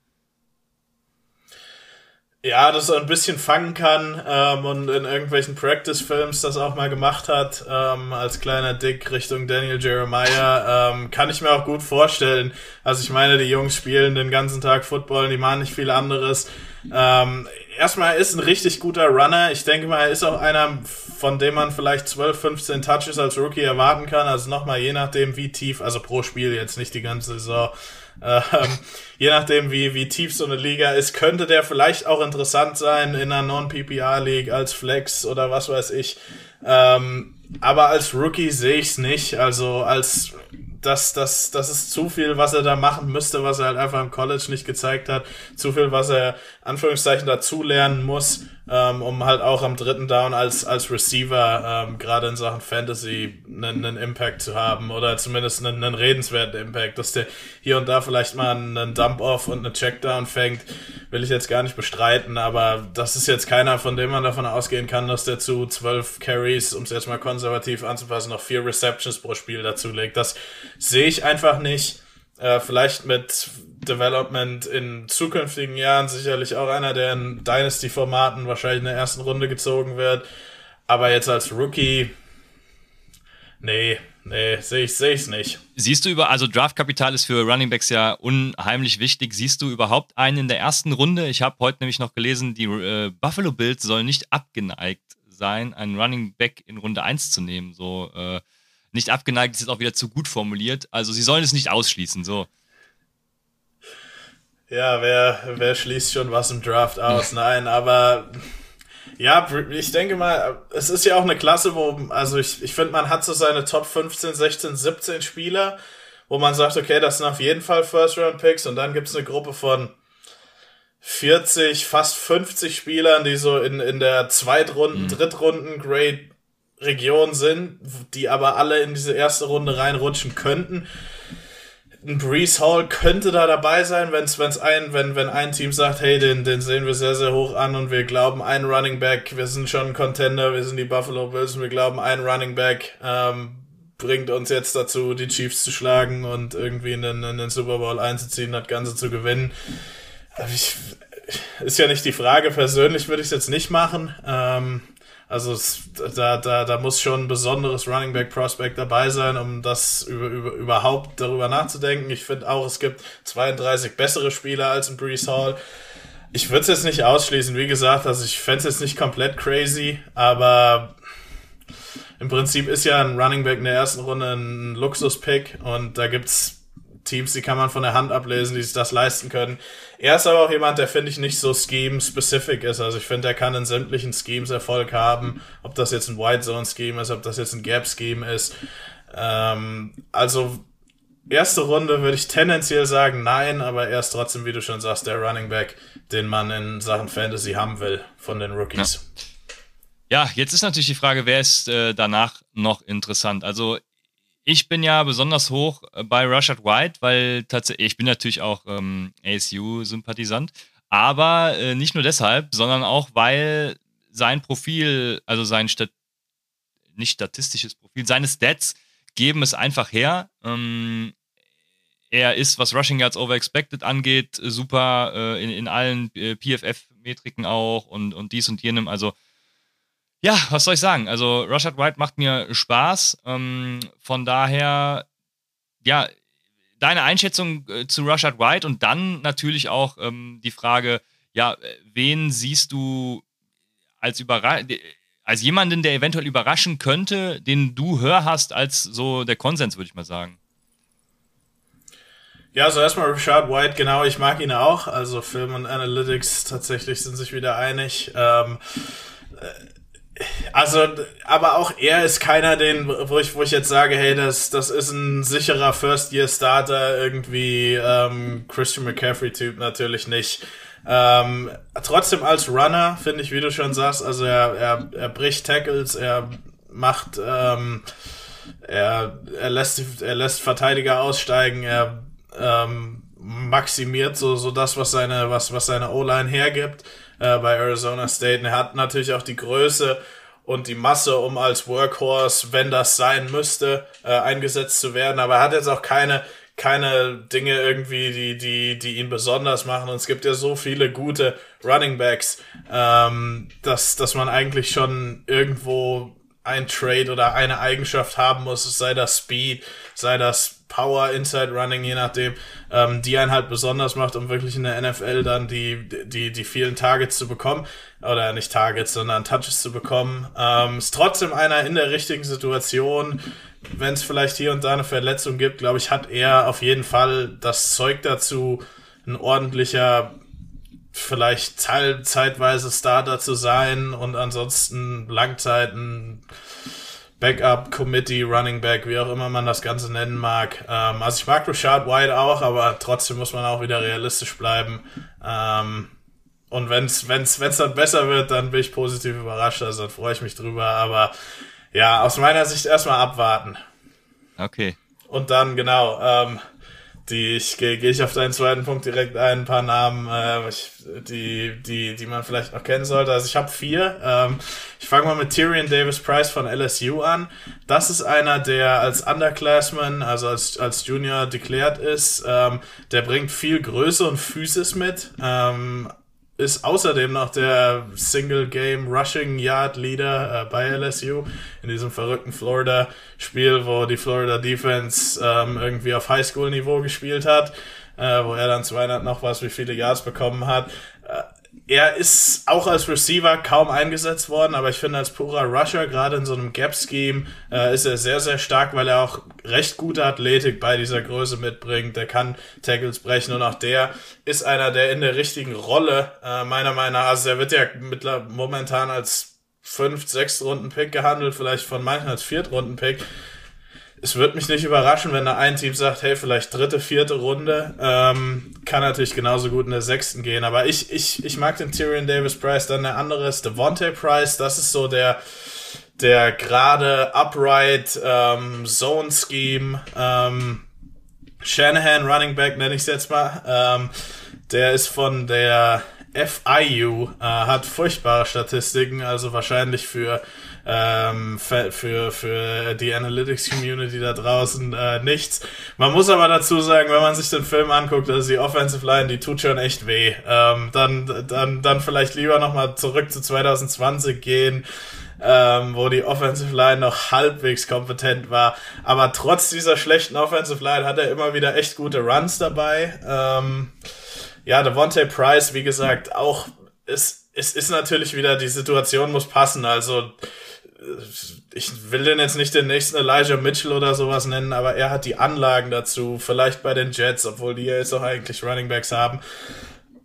Ja, dass er ein bisschen fangen kann ähm, und in irgendwelchen Practice-Films das auch mal gemacht hat, ähm, als kleiner Dick Richtung Daniel Jeremiah, ähm, kann ich mir auch gut vorstellen. Also ich meine, die Jungs spielen den ganzen Tag Football, die machen nicht viel anderes. Ähm, erstmal, er ist ein richtig guter Runner. Ich denke mal, er ist auch einer, von dem man vielleicht 12, 15 Touches als Rookie erwarten kann. Also nochmal, je nachdem, wie tief, also pro Spiel jetzt nicht die ganze Saison. Ähm, je nachdem, wie, wie tief so eine Liga ist, könnte der vielleicht auch interessant sein in einer Non-PPR-League als Flex oder was weiß ich. Ähm, aber als Rookie sehe ich es nicht. Also als das, das, das ist zu viel, was er da machen müsste, was er halt einfach im College nicht gezeigt hat. Zu viel, was er, Anführungszeichen, dazulernen muss, ähm, um halt auch am dritten Down als, als Receiver, ähm, gerade in Sachen Fantasy, einen, einen Impact zu haben oder zumindest einen, einen redenswerten Impact, dass der hier und da vielleicht mal einen Dump-Off und einen Checkdown fängt, will ich jetzt gar nicht bestreiten, aber das ist jetzt keiner, von dem man davon ausgehen kann, dass der zu zwölf Carries, um es jetzt mal konservativ anzupassen, noch vier Receptions pro Spiel dazu legt. Das sehe ich einfach nicht. Äh, vielleicht mit Development in zukünftigen Jahren sicherlich auch einer, der in Dynasty-Formaten wahrscheinlich in der ersten Runde gezogen wird. Aber jetzt als Rookie, nee, nee, sehe ich es nicht. Siehst du über, also Draftkapital ist für Runningbacks ja unheimlich wichtig. Siehst du überhaupt einen in der ersten Runde? Ich habe heute nämlich noch gelesen, die äh, Buffalo Bills sollen nicht abgeneigt sein, einen Running Back in Runde 1 zu nehmen. So, äh, nicht abgeneigt ist jetzt auch wieder zu gut formuliert. Also sie sollen es nicht ausschließen, so. Ja, wer, wer schließt schon was im Draft aus? Nein, aber ja, ich denke mal, es ist ja auch eine Klasse, wo, also ich, ich finde, man hat so seine Top 15, 16, 17 Spieler, wo man sagt, okay, das sind auf jeden Fall First-Round-Picks und dann gibt es eine Gruppe von 40, fast 50 Spielern, die so in, in der Zweitrunden, mhm. Drittrunden-Grade Region sind, die aber alle in diese erste Runde reinrutschen könnten. Ein Breeze Hall könnte da dabei sein, wenn's, wenn's ein, wenn, wenn ein Team sagt, hey, den, den sehen wir sehr, sehr hoch an und wir glauben, ein Running Back, wir sind schon ein Contender, wir sind die Buffalo Bills und wir glauben, ein Running Back ähm, bringt uns jetzt dazu, die Chiefs zu schlagen und irgendwie in den, in den Super Bowl einzuziehen, das Ganze zu gewinnen. Ich, ist ja nicht die Frage, persönlich würde ich es jetzt nicht machen. Ähm, also es, da, da, da muss schon ein besonderes Running Back Prospect dabei sein, um das über, über, überhaupt darüber nachzudenken. Ich finde auch, es gibt 32 bessere Spieler als ein Brees Hall. Ich würde es jetzt nicht ausschließen, wie gesagt, also ich fände es jetzt nicht komplett crazy, aber im Prinzip ist ja ein Running Back in der ersten Runde ein Luxus-Pick und da gibt's Teams, die kann man von der Hand ablesen, die sich das leisten können. Er ist aber auch jemand, der finde ich nicht so scheme-specific ist. Also ich finde, er kann in sämtlichen Schemes Erfolg haben. Ob das jetzt ein White Zone Scheme ist, ob das jetzt ein Gap Scheme ist. Ähm, also erste Runde würde ich tendenziell sagen nein, aber er ist trotzdem, wie du schon sagst, der Running Back, den man in Sachen Fantasy haben will von den Rookies. Ja. ja jetzt ist natürlich die Frage, wer ist äh, danach noch interessant? Also ich bin ja besonders hoch äh, bei Rashad White, weil tatsächlich, ich bin natürlich auch ähm, ASU-Sympathisant, aber äh, nicht nur deshalb, sondern auch, weil sein Profil, also sein Stat nicht statistisches Profil, seine Stats geben es einfach her. Ähm, er ist, was Rushing Yards Over Expected angeht, super äh, in, in allen äh, PFF-Metriken auch und, und dies und jenem. Also ja, was soll ich sagen? Also, Rashad White macht mir Spaß. Ähm, von daher, ja, deine Einschätzung äh, zu Rashad White und dann natürlich auch ähm, die Frage, ja, wen siehst du als als jemanden, der eventuell überraschen könnte, den du höher hast als so der Konsens, würde ich mal sagen. Ja, also erstmal Richard White, genau, ich mag ihn auch. Also Film und Analytics tatsächlich sind sich wieder einig. Ähm, äh, also, aber auch er ist keiner, den, wo ich, wo ich jetzt sage, hey, das, das ist ein sicherer First-Year-Starter, irgendwie ähm, Christian McCaffrey-Typ natürlich nicht. Ähm, trotzdem als Runner, finde ich, wie du schon sagst, also er, er, er bricht Tackles, er macht, ähm, er, er, lässt, er lässt Verteidiger aussteigen, er ähm, maximiert so, so das, was seine, was, was seine O-Line hergibt äh, bei Arizona State. Und er hat natürlich auch die Größe und die Masse, um als Workhorse, wenn das sein müsste, äh, eingesetzt zu werden. Aber er hat jetzt auch keine, keine Dinge irgendwie, die, die, die ihn besonders machen. Und es gibt ja so viele gute Running Backs, ähm, dass, dass man eigentlich schon irgendwo ein Trade oder eine Eigenschaft haben muss, sei das Speed, sei das Power, Inside Running, je nachdem, ähm, die einen halt besonders macht, um wirklich in der NFL dann die, die, die vielen Targets zu bekommen. Oder nicht Targets, sondern Touches zu bekommen. Ähm, ist trotzdem einer in der richtigen Situation. Wenn es vielleicht hier und da eine Verletzung gibt, glaube ich, hat er auf jeden Fall das Zeug dazu, ein ordentlicher vielleicht zeitweise Starter zu sein und ansonsten Langzeiten Backup, Committee, Running Back, wie auch immer man das Ganze nennen mag. Ähm, also ich mag Richard White auch, aber trotzdem muss man auch wieder realistisch bleiben. Ähm, und wenn es wenn's, wenn's dann besser wird, dann bin ich positiv überrascht, also dann freue ich mich drüber. Aber ja, aus meiner Sicht erstmal abwarten. Okay. Und dann, genau, ähm, die ich gehe geh ich auf deinen zweiten Punkt direkt ein, ein paar Namen, äh, die, die, die man vielleicht noch kennen sollte. Also ich habe vier. Ähm, ich fange mal mit Tyrion Davis Price von LSU an. Das ist einer, der als Underclassman, also als, als Junior deklärt ist. Ähm, der bringt viel Größe und Physis mit. Ähm, ist außerdem noch der Single Game Rushing Yard Leader äh, bei LSU in diesem verrückten Florida Spiel, wo die Florida Defense ähm, irgendwie auf Highschool Niveau gespielt hat, äh, wo er dann 200 noch was wie viele Yards bekommen hat. Äh, er ist auch als Receiver kaum eingesetzt worden, aber ich finde als purer Rusher, gerade in so einem Gap-Scheme, äh, ist er sehr, sehr stark, weil er auch recht gute Athletik bei dieser Größe mitbringt. Der kann Tackles brechen und auch der ist einer, der in der richtigen Rolle, äh, meiner Meinung nach, also er wird ja momentan als fünf, sechs Runden Pick gehandelt, vielleicht von manchen als Viertrunden Pick es wird mich nicht überraschen, wenn da ein Team sagt, hey, vielleicht dritte, vierte Runde. Ähm, kann natürlich genauso gut in der sechsten gehen. Aber ich, ich, ich mag den Tyrion Davis Price. Dann der andere ist Devontae Price. Das ist so der, der gerade upright ähm, Zone Scheme. Ähm, Shanahan Running Back nenne ich es jetzt mal. Ähm, der ist von der FIU, äh, hat furchtbare Statistiken, also wahrscheinlich für ähm, für, für die Analytics-Community da draußen äh, nichts. Man muss aber dazu sagen, wenn man sich den Film anguckt, also die Offensive Line, die tut schon echt weh. Ähm, dann, dann, dann vielleicht lieber nochmal zurück zu 2020 gehen. Ähm, wo die Offensive Line noch halbwegs kompetent war. Aber trotz dieser schlechten Offensive Line hat er immer wieder echt gute Runs dabei. Ähm, ja, Devontae Price, wie gesagt, auch es, es ist natürlich wieder, die Situation muss passen. Also ich will den jetzt nicht den nächsten Elijah Mitchell oder sowas nennen, aber er hat die Anlagen dazu, vielleicht bei den Jets, obwohl die ja jetzt auch eigentlich Running Backs haben.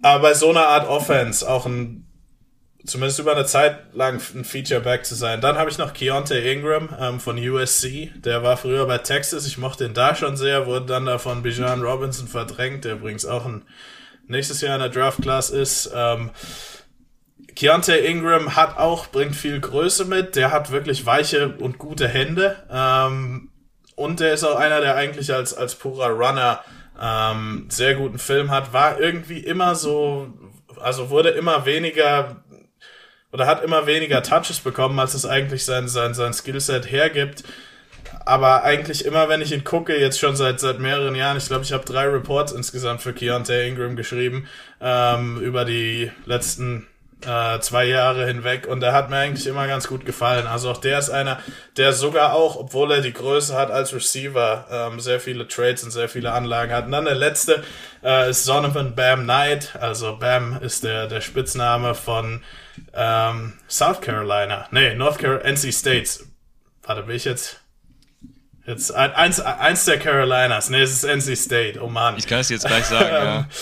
Aber bei so einer Art Offense auch ein, zumindest über eine Zeit lang ein Feature-Back zu sein. Dann habe ich noch Keontae Ingram ähm, von USC, der war früher bei Texas, ich mochte ihn da schon sehr, wurde dann da von Bijan Robinson verdrängt, der übrigens auch ein nächstes Jahr in der Draft-Class ist. Ähm, Keontae Ingram hat auch, bringt viel Größe mit, der hat wirklich weiche und gute Hände. Ähm, und der ist auch einer, der eigentlich als, als purer Runner ähm, sehr guten Film hat, war irgendwie immer so, also wurde immer weniger oder hat immer weniger Touches bekommen, als es eigentlich sein, sein, sein Skillset hergibt. Aber eigentlich immer, wenn ich ihn gucke, jetzt schon seit, seit mehreren Jahren, ich glaube, ich habe drei Reports insgesamt für Keontae Ingram geschrieben, ähm, über die letzten äh, zwei Jahre hinweg und der hat mir eigentlich immer ganz gut gefallen. Also auch der ist einer, der sogar auch, obwohl er die Größe hat als Receiver, ähm, sehr viele Trades und sehr viele Anlagen hat. Und dann der letzte äh, ist Donovan Bam Knight. Also Bam ist der, der Spitzname von ähm, South Carolina. Nee, North Carolina, NC States. Warte, bin ich jetzt Jetzt eins, eins der Carolinas. Ne, es ist NC State. Oh Mann. Ich kann es jetzt gleich sagen, ja.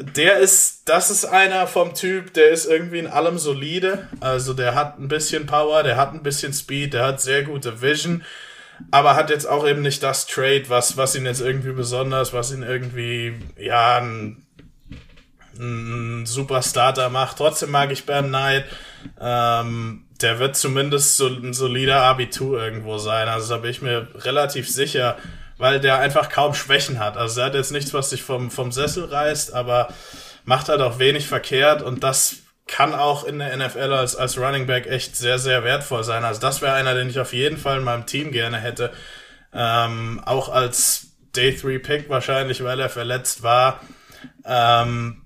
Der ist, das ist einer vom Typ, der ist irgendwie in allem solide. Also der hat ein bisschen Power, der hat ein bisschen Speed, der hat sehr gute Vision, aber hat jetzt auch eben nicht das Trade, was, was ihn jetzt irgendwie besonders, was ihn irgendwie, ja, ein, ein super Starter macht. Trotzdem mag ich Ben Knight. Ähm, der wird zumindest so ein solider Abitur irgendwo sein. Also da bin ich mir relativ sicher, weil der einfach kaum Schwächen hat. Also er hat jetzt nichts, was sich vom, vom Sessel reißt, aber macht halt auch wenig verkehrt und das kann auch in der NFL als, als Running Back echt sehr, sehr wertvoll sein. Also das wäre einer, den ich auf jeden Fall in meinem Team gerne hätte. Ähm, auch als Day 3 Pick wahrscheinlich, weil er verletzt war. Ähm,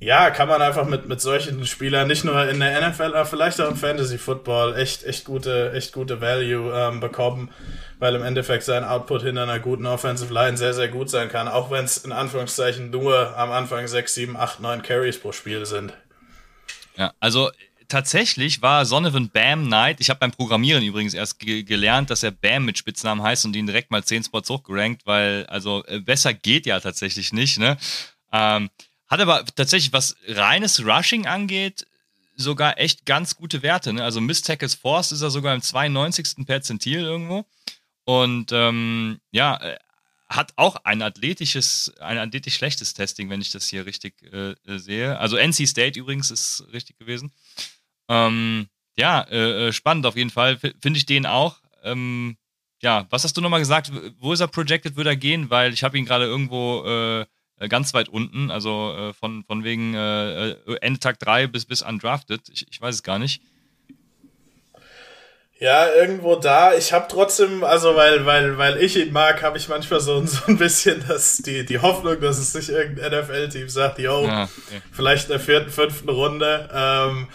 ja, kann man einfach mit, mit solchen Spielern nicht nur in der NFL, aber vielleicht auch im Fantasy Football echt, echt gute, echt gute Value ähm, bekommen, weil im Endeffekt sein Output hinter einer guten Offensive Line sehr, sehr gut sein kann, auch wenn es in Anführungszeichen nur am Anfang 6, 7, 8, 9 Carries pro Spiel sind. Ja, also tatsächlich war Sonovan Bam Knight, ich habe beim Programmieren übrigens erst ge gelernt, dass er Bam mit Spitznamen heißt und ihn direkt mal 10 Spots hochgerankt, weil also äh, besser geht ja tatsächlich nicht, ne? Ähm, hat aber tatsächlich, was reines Rushing angeht, sogar echt ganz gute Werte. Ne? Also Miss Tackles Force ist er sogar im 92. Perzentil irgendwo. Und ähm, ja, äh, hat auch ein athletisches, ein athletisch schlechtes Testing, wenn ich das hier richtig äh, äh sehe. Also NC State übrigens ist richtig gewesen. Ähm, ja, äh, äh spannend auf jeden Fall. Finde ich den auch. Ähm, ja, was hast du nochmal gesagt? Wo ist er projected, würde er gehen? Weil ich habe ihn gerade irgendwo äh, ganz weit unten, also äh, von, von wegen äh, äh Ende Tag 3 bis, bis undrafted. Ich, ich weiß es gar nicht. Ja, irgendwo da. Ich habe trotzdem, also weil, weil, weil ich ihn mag, habe ich manchmal so, so ein bisschen das, die, die Hoffnung, dass es nicht irgendein NFL-Team sagt, yo, ja, okay. vielleicht in der vierten, fünften Runde. Ähm,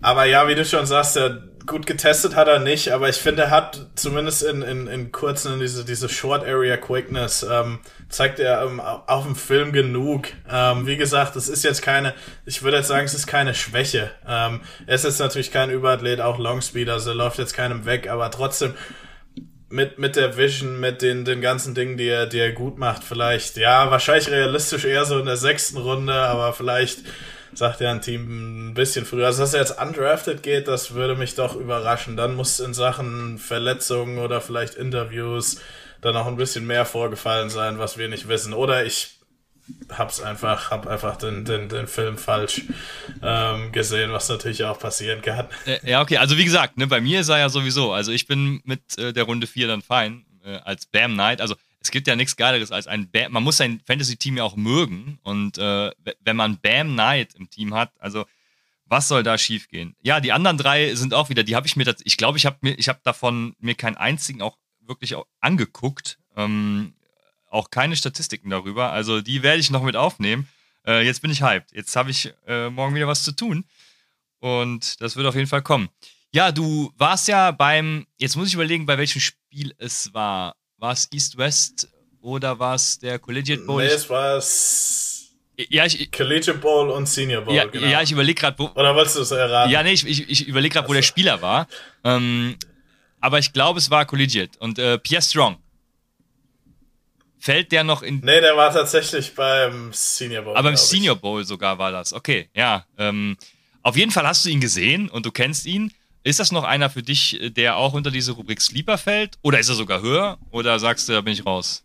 aber ja, wie du schon sagst, der gut getestet hat er nicht, aber ich finde, er hat zumindest in, in, in kurzen, diese, diese Short Area Quickness, ähm, zeigt er ähm, auf dem Film genug. Ähm, wie gesagt, es ist jetzt keine, ich würde jetzt sagen, es ist keine Schwäche. Ähm, er ist jetzt natürlich kein Überathlet, auch Longspeed, also er läuft jetzt keinem weg, aber trotzdem mit, mit der Vision, mit den, den ganzen Dingen, die er, die er gut macht, vielleicht, ja, wahrscheinlich realistisch eher so in der sechsten Runde, aber vielleicht sagt ja ein Team ein bisschen früher. Also, dass er jetzt undrafted geht, das würde mich doch überraschen. Dann muss in Sachen Verletzungen oder vielleicht Interviews dann auch ein bisschen mehr vorgefallen sein, was wir nicht wissen. Oder ich hab's einfach, hab einfach den, den, den Film falsch ähm, gesehen, was natürlich auch passieren kann. Äh, ja, okay, also wie gesagt, ne, bei mir er ja sowieso, also ich bin mit äh, der Runde 4 dann fein, äh, als Bam Knight, also es gibt ja nichts Geileres als ein Bam. Man muss sein Fantasy-Team ja auch mögen. Und äh, wenn man Bam Knight im Team hat, also was soll da schiefgehen? Ja, die anderen drei sind auch wieder, die habe ich mir, ich glaube, ich habe mir, ich habe davon mir keinen einzigen auch wirklich auch angeguckt. Ähm, auch keine Statistiken darüber. Also die werde ich noch mit aufnehmen. Äh, jetzt bin ich hyped. Jetzt habe ich äh, morgen wieder was zu tun. Und das wird auf jeden Fall kommen. Ja, du warst ja beim, jetzt muss ich überlegen, bei welchem Spiel es war. War es East-West oder war es der Collegiate Bowl? Nee, es war ja, ich, Collegiate Bowl und Senior Bowl, ja, genau. Ja, ich überlege gerade, wo. Oder wolltest du es erraten? Ja, nee, ich, ich, ich überlege gerade, wo der Spieler war. Ähm, aber ich glaube, es war Collegiate. Und äh, Pierre Strong. Fällt der noch in. Nee, der war tatsächlich beim Senior Bowl. Aber beim Senior Bowl sogar war das. Okay, ja. Ähm, auf jeden Fall hast du ihn gesehen und du kennst ihn. Ist das noch einer für dich, der auch unter diese Rubrik Sleeper fällt? Oder ist er sogar höher? Oder sagst du, da bin ich raus?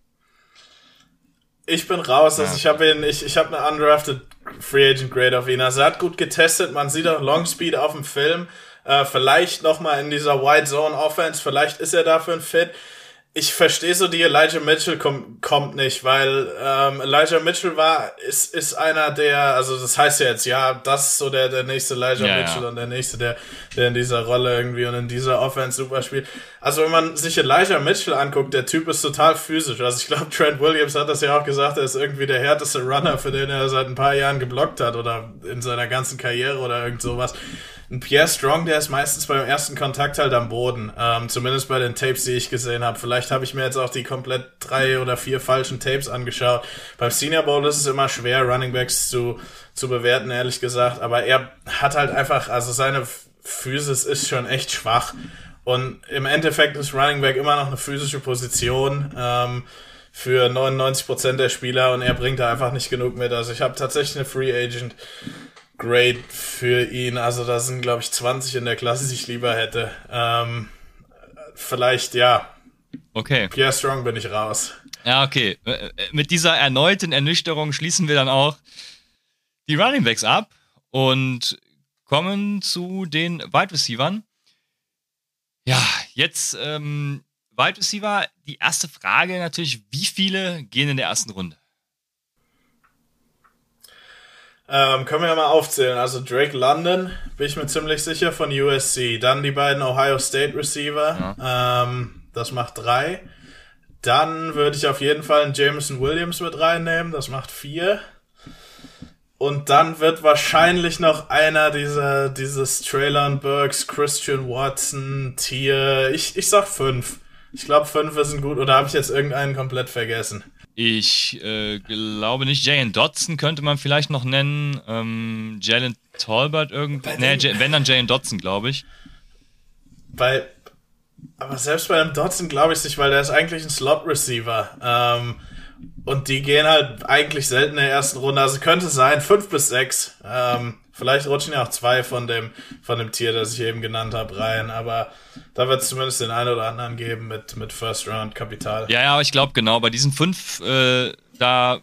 Ich bin raus. Also ja. ich habe ihn, ich, ich habe eine undrafted Free Agent Grade auf ihn. Also er hat gut getestet. Man sieht auch Long Speed auf dem Film. Äh, vielleicht nochmal in dieser Wide Zone Offense. Vielleicht ist er dafür ein Fit ich verstehe so die Elijah Mitchell kom kommt nicht, weil ähm, Elijah Mitchell war, ist, ist einer der, also das heißt ja jetzt, ja, das ist so der, der nächste Elijah ja, Mitchell ja. und der nächste, der, der in dieser Rolle irgendwie und in dieser Offense super spielt. Also wenn man sich Elijah Mitchell anguckt, der Typ ist total physisch. Also ich glaube, Trent Williams hat das ja auch gesagt, er ist irgendwie der härteste Runner, für den er seit ein paar Jahren geblockt hat oder in seiner ganzen Karriere oder irgend sowas. Ein Pierre Strong, der ist meistens beim ersten Kontakt halt am Boden. Ähm, zumindest bei den Tapes, die ich gesehen habe. Vielleicht habe ich mir jetzt auch die komplett drei oder vier falschen Tapes angeschaut. Beim Senior Bowl ist es immer schwer, Running Backs zu, zu bewerten, ehrlich gesagt. Aber er hat halt einfach, also seine Physis ist schon echt schwach. Und im Endeffekt ist Running Back immer noch eine physische Position ähm, für 99% der Spieler und er bringt da einfach nicht genug mit. Also ich habe tatsächlich eine Free Agent Grade für ihn. Also da sind, glaube ich, 20 in der Klasse, die ich lieber hätte. Ähm, vielleicht, ja. Okay. Pierre Strong bin ich raus. Ja, okay. Äh, äh, mit dieser erneuten Ernüchterung schließen wir dann auch die Running Backs ab und kommen zu den Wide Receivers. Ja, jetzt ähm, Wide Receiver. Die erste Frage natürlich, wie viele gehen in der ersten Runde? Ähm, können wir ja mal aufzählen. Also Drake London, bin ich mir ziemlich sicher, von USC. Dann die beiden Ohio State Receiver. Ja. Ähm, das macht drei. Dann würde ich auf jeden Fall einen Jameson Williams mit reinnehmen. Das macht vier. Und dann wird wahrscheinlich noch einer dieser, dieses Traylon Burks, Christian Watson, Tier. Ich, ich sag fünf. Ich glaube, fünf ist ein gut. Oder habe ich jetzt irgendeinen komplett vergessen? Ich äh, glaube nicht. Jalen Dodson könnte man vielleicht noch nennen. Ähm, Jalen Tolbert irgendwie. Nee, wenn dann Jalen Dodson, glaube ich. Bei, aber selbst bei dem Dodson glaube ich nicht, weil der ist eigentlich ein Slot-Receiver. Ähm, und die gehen halt eigentlich selten in der ersten Runde. Also könnte sein, fünf bis sechs. Ähm, vielleicht rutschen ja auch zwei von dem, von dem Tier, das ich eben genannt habe, rein. Aber da wird es zumindest den einen oder anderen geben mit, mit First Round Kapital. Ja, ja, ich glaube genau. Bei diesen fünf, äh, da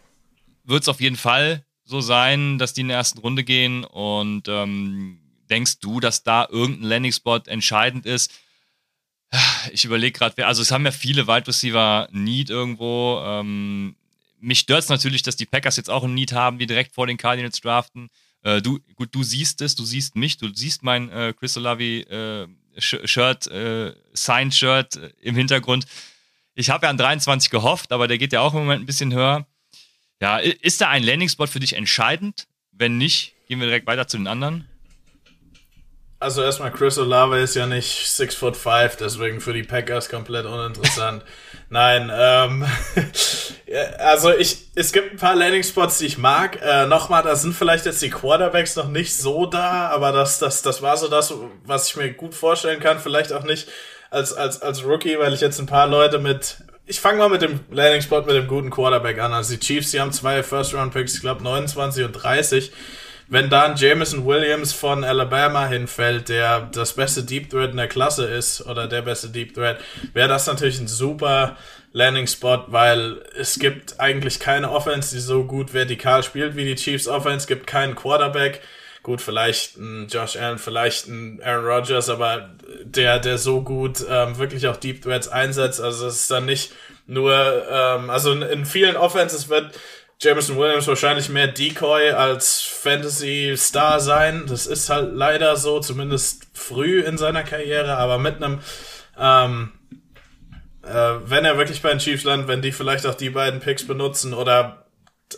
wird es auf jeden Fall so sein, dass die in der ersten Runde gehen. Und ähm, denkst du, dass da irgendein Landing-Spot entscheidend ist? Ich überlege gerade, also es haben ja viele Wide Receiver Need irgendwo. Ähm, mich stört es natürlich, dass die Packers jetzt auch ein Need haben, die direkt vor den Cardinals draften. Äh, du, gut, du siehst es, du siehst mich, du siehst mein äh, Chris Olavi äh, Shirt, äh, Signed Shirt äh, im Hintergrund. Ich habe ja an 23 gehofft, aber der geht ja auch im Moment ein bisschen höher. Ja, ist da ein Landing-Spot für dich entscheidend? Wenn nicht, gehen wir direkt weiter zu den anderen. Also erstmal, Chris Olave ist ja nicht 6 foot 5, deswegen für die Packers komplett uninteressant. Nein, ähm, also ich, es gibt ein paar Landing Spots, die ich mag. Äh, Nochmal, da sind vielleicht jetzt die Quarterbacks noch nicht so da, aber das, das, das war so das, was ich mir gut vorstellen kann. Vielleicht auch nicht als, als, als Rookie, weil ich jetzt ein paar Leute mit, ich fange mal mit dem Landing Spot mit dem guten Quarterback an. Also die Chiefs, die haben zwei First Round Picks, ich glaube 29 und 30 wenn dann Jameson Williams von Alabama hinfällt, der das beste Deep Threat in der Klasse ist oder der beste Deep Threat, wäre das natürlich ein super Landing Spot, weil es gibt eigentlich keine Offense, die so gut vertikal spielt wie die Chiefs Offense, es gibt keinen Quarterback. Gut, vielleicht ein Josh Allen, vielleicht ein Aaron Rodgers, aber der, der so gut ähm, wirklich auch Deep Threats einsetzt. Also es ist dann nicht nur, ähm, also in vielen Offenses wird Jameson Williams wahrscheinlich mehr Decoy als Fantasy-Star sein. Das ist halt leider so, zumindest früh in seiner Karriere, aber mit einem, ähm, äh, wenn er wirklich bei den Chiefs landet, wenn die vielleicht auch die beiden Picks benutzen oder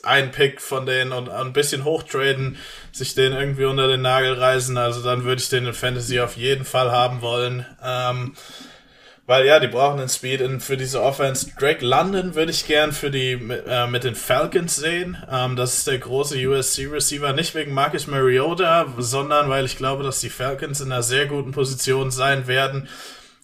ein Pick von denen und ein bisschen hochtraden, sich den irgendwie unter den Nagel reißen, also dann würde ich den in Fantasy auf jeden Fall haben wollen. Ähm, weil ja, die brauchen den Speed in, für diese Offense. Drake London würde ich gern für die äh, mit den Falcons sehen. Ähm, das ist der große USC-Receiver, nicht wegen Marcus Mariota, sondern weil ich glaube, dass die Falcons in einer sehr guten Position sein werden,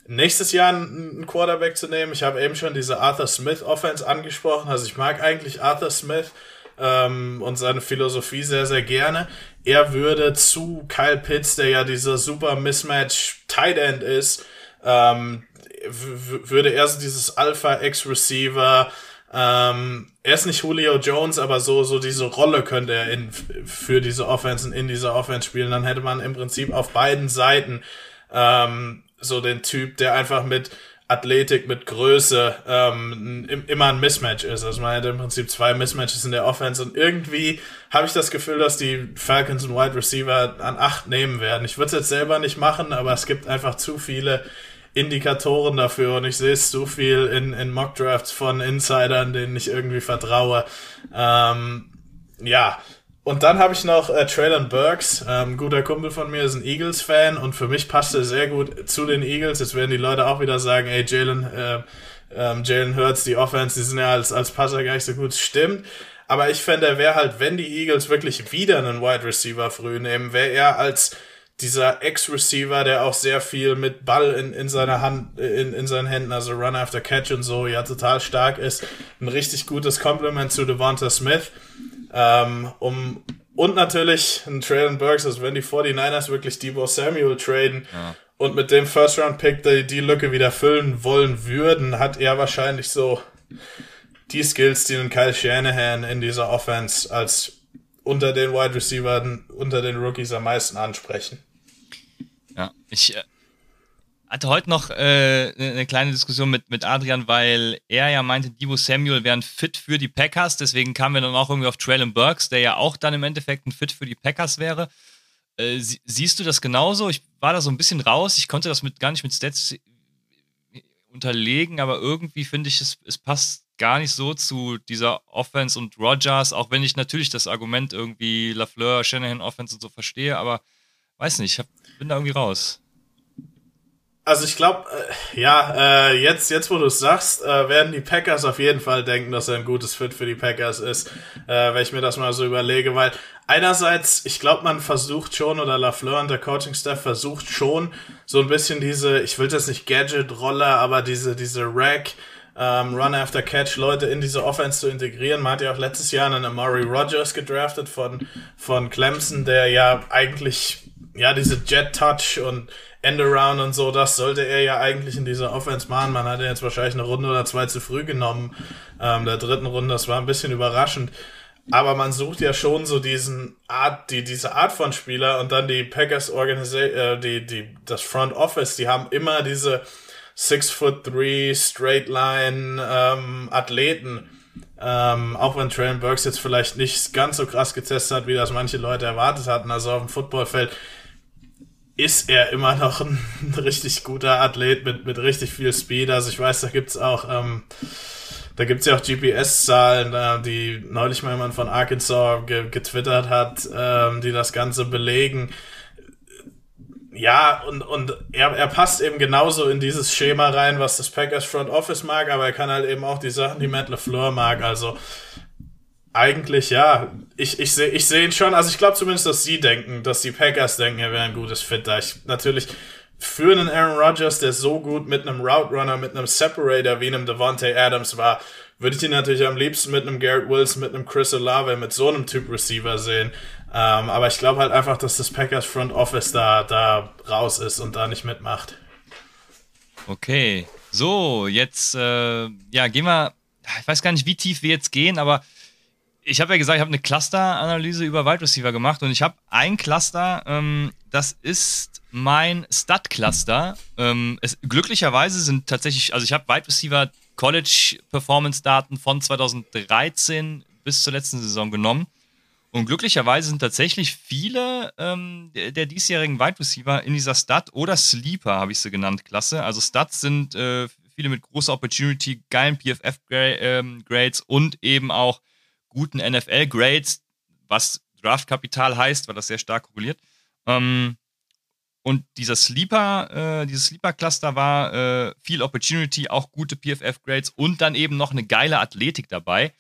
nächstes Jahr einen Quarterback zu nehmen. Ich habe eben schon diese Arthur Smith Offense angesprochen. Also ich mag eigentlich Arthur Smith ähm, und seine Philosophie sehr, sehr gerne. Er würde zu Kyle Pitts, der ja dieser super Mismatch Tight End ist, ähm, würde er so dieses Alpha-X-Receiver, ähm, er ist nicht Julio Jones, aber so, so diese Rolle könnte er in, für diese Offense und in dieser Offense spielen. Dann hätte man im Prinzip auf beiden Seiten ähm, so den Typ, der einfach mit Athletik, mit Größe ähm, immer ein Mismatch ist. Also man hätte im Prinzip zwei Mismatches in der Offense und irgendwie habe ich das Gefühl, dass die Falcons und Wide Receiver an acht nehmen werden. Ich würde es jetzt selber nicht machen, aber es gibt einfach zu viele Indikatoren dafür und ich sehe es so viel in, in Mockdrafts von Insidern, denen ich irgendwie vertraue. Ähm, ja, und dann habe ich noch äh, Traylon Burks, ähm, guter Kumpel von mir, ist ein Eagles-Fan und für mich passt er sehr gut zu den Eagles. Jetzt werden die Leute auch wieder sagen, ey, Jalen, äh, ähm, Jalen Hurts, die Offense, die sind ja als, als Passer gar nicht so gut. Stimmt. Aber ich fände, er wäre halt, wenn die Eagles wirklich wieder einen Wide Receiver früh nehmen, wäre er als dieser Ex-Receiver, der auch sehr viel mit Ball in, in seiner Hand, in, in seinen Händen, also Run after Catch und so, ja, total stark ist. Ein richtig gutes Compliment zu Devonta Smith. Ähm, um, und natürlich ein Traylon Burks, also wenn die 49ers wirklich Debo Samuel traden ja. und mit dem First-Round-Pick die, die Lücke wieder füllen wollen würden, hat er wahrscheinlich so die Skills, die den Kyle Shanahan in dieser Offense als unter den Wide Receivers, unter den Rookies am meisten ansprechen. Ja, ich äh, hatte heute noch äh, eine kleine Diskussion mit, mit Adrian, weil er ja meinte, Divo Samuel wäre ein Fit für die Packers. Deswegen kamen wir dann auch irgendwie auf Traylon Burks, der ja auch dann im Endeffekt ein Fit für die Packers wäre. Äh, sie, siehst du das genauso? Ich war da so ein bisschen raus. Ich konnte das mit, gar nicht mit Stats unterlegen, aber irgendwie finde ich, es, es passt gar nicht so zu dieser Offense und Rogers, auch wenn ich natürlich das Argument irgendwie Lafleur, Shanahan Offense und so verstehe, aber weiß nicht, ich hab, bin da irgendwie raus. Also ich glaube, äh, ja, äh, jetzt, jetzt wo du es sagst, äh, werden die Packers auf jeden Fall denken, dass er ein gutes Fit für die Packers ist, äh, wenn ich mir das mal so überlege, weil einerseits, ich glaube, man versucht schon, oder Lafleur und der Coaching-Staff versucht schon, so ein bisschen diese, ich will das nicht Gadget-Rolle, aber diese, diese Rack, ähm, Run after Catch Leute in diese Offense zu integrieren. Man hat ja auch letztes Jahr einen Amari Rogers gedraftet von, von Clemson, der ja eigentlich, ja, diese Jet Touch und Endaround und so, das sollte er ja eigentlich in dieser Offense machen. Man hat ihn jetzt wahrscheinlich eine Runde oder zwei zu früh genommen, ähm, der dritten Runde. Das war ein bisschen überraschend. Aber man sucht ja schon so diesen Art, die, diese Art von Spieler und dann die Packers Organisation, äh, die, die, das Front Office, die haben immer diese Six Foot Three, Straight Line, ähm, Athleten. Ähm, auch wenn Traylon Burks jetzt vielleicht nicht ganz so krass getestet hat, wie das manche Leute erwartet hatten, also auf dem Footballfeld, ist er immer noch ein richtig guter Athlet mit, mit richtig viel Speed. Also ich weiß, da gibt's auch, ähm, da gibt's ja auch GPS-Zahlen, äh, die neulich mal jemand von Arkansas ge getwittert hat, ähm, die das Ganze belegen. Ja, und, und er, er passt eben genauso in dieses Schema rein, was das Packers Front Office mag, aber er kann halt eben auch die Sachen, die Matt LeFleur mag. Also eigentlich ja. Ich, ich sehe ich seh ihn schon, also ich glaube zumindest, dass sie denken, dass die Packers denken, er wäre ein gutes Fit da. Ich natürlich für einen Aaron Rodgers, der so gut mit einem Route Runner, mit einem Separator wie einem Devontae Adams war, würde ich ihn natürlich am liebsten mit einem Garrett Wilson, mit einem Chris Olave, mit so einem Typ Receiver sehen. Ähm, aber ich glaube halt einfach, dass das Packers Front Office da, da raus ist und da nicht mitmacht. Okay, so, jetzt, äh, ja, gehen wir, ich weiß gar nicht, wie tief wir jetzt gehen, aber ich habe ja gesagt, ich habe eine Cluster-Analyse über Wide Receiver gemacht und ich habe ein Cluster, ähm, das ist mein Stud-Cluster. Ähm, glücklicherweise sind tatsächlich, also ich habe Wide Receiver College Performance Daten von 2013 bis zur letzten Saison genommen und glücklicherweise sind tatsächlich viele ähm, der, der, diesjährigen Wide Receiver in dieser Stud oder Sleeper, habe ich sie genannt, Klasse. Also Studs sind äh, viele mit großer Opportunity, geilen PFF-Grades ähm, und eben auch guten NFL-Grades, was Draftkapital heißt, weil das sehr stark korreliert. Ähm, und dieser Sleeper, äh, dieses Sleeper-Cluster war äh, viel Opportunity, auch gute PFF-Grades und dann eben noch eine geile Athletik dabei.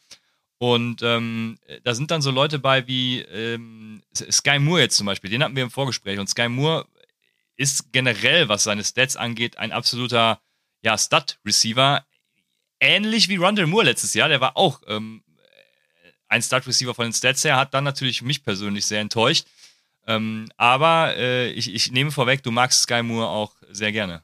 Und ähm, da sind dann so Leute bei wie ähm, Sky Moore jetzt zum Beispiel, den hatten wir im Vorgespräch. Und Sky Moore ist generell, was seine Stats angeht, ein absoluter ja, Stud-Receiver. Ähnlich wie Rondell Moore letztes Jahr, der war auch ähm, ein Stud-Receiver von den Stats her, hat dann natürlich mich persönlich sehr enttäuscht. Ähm, aber äh, ich, ich nehme vorweg, du magst Sky Moore auch sehr gerne.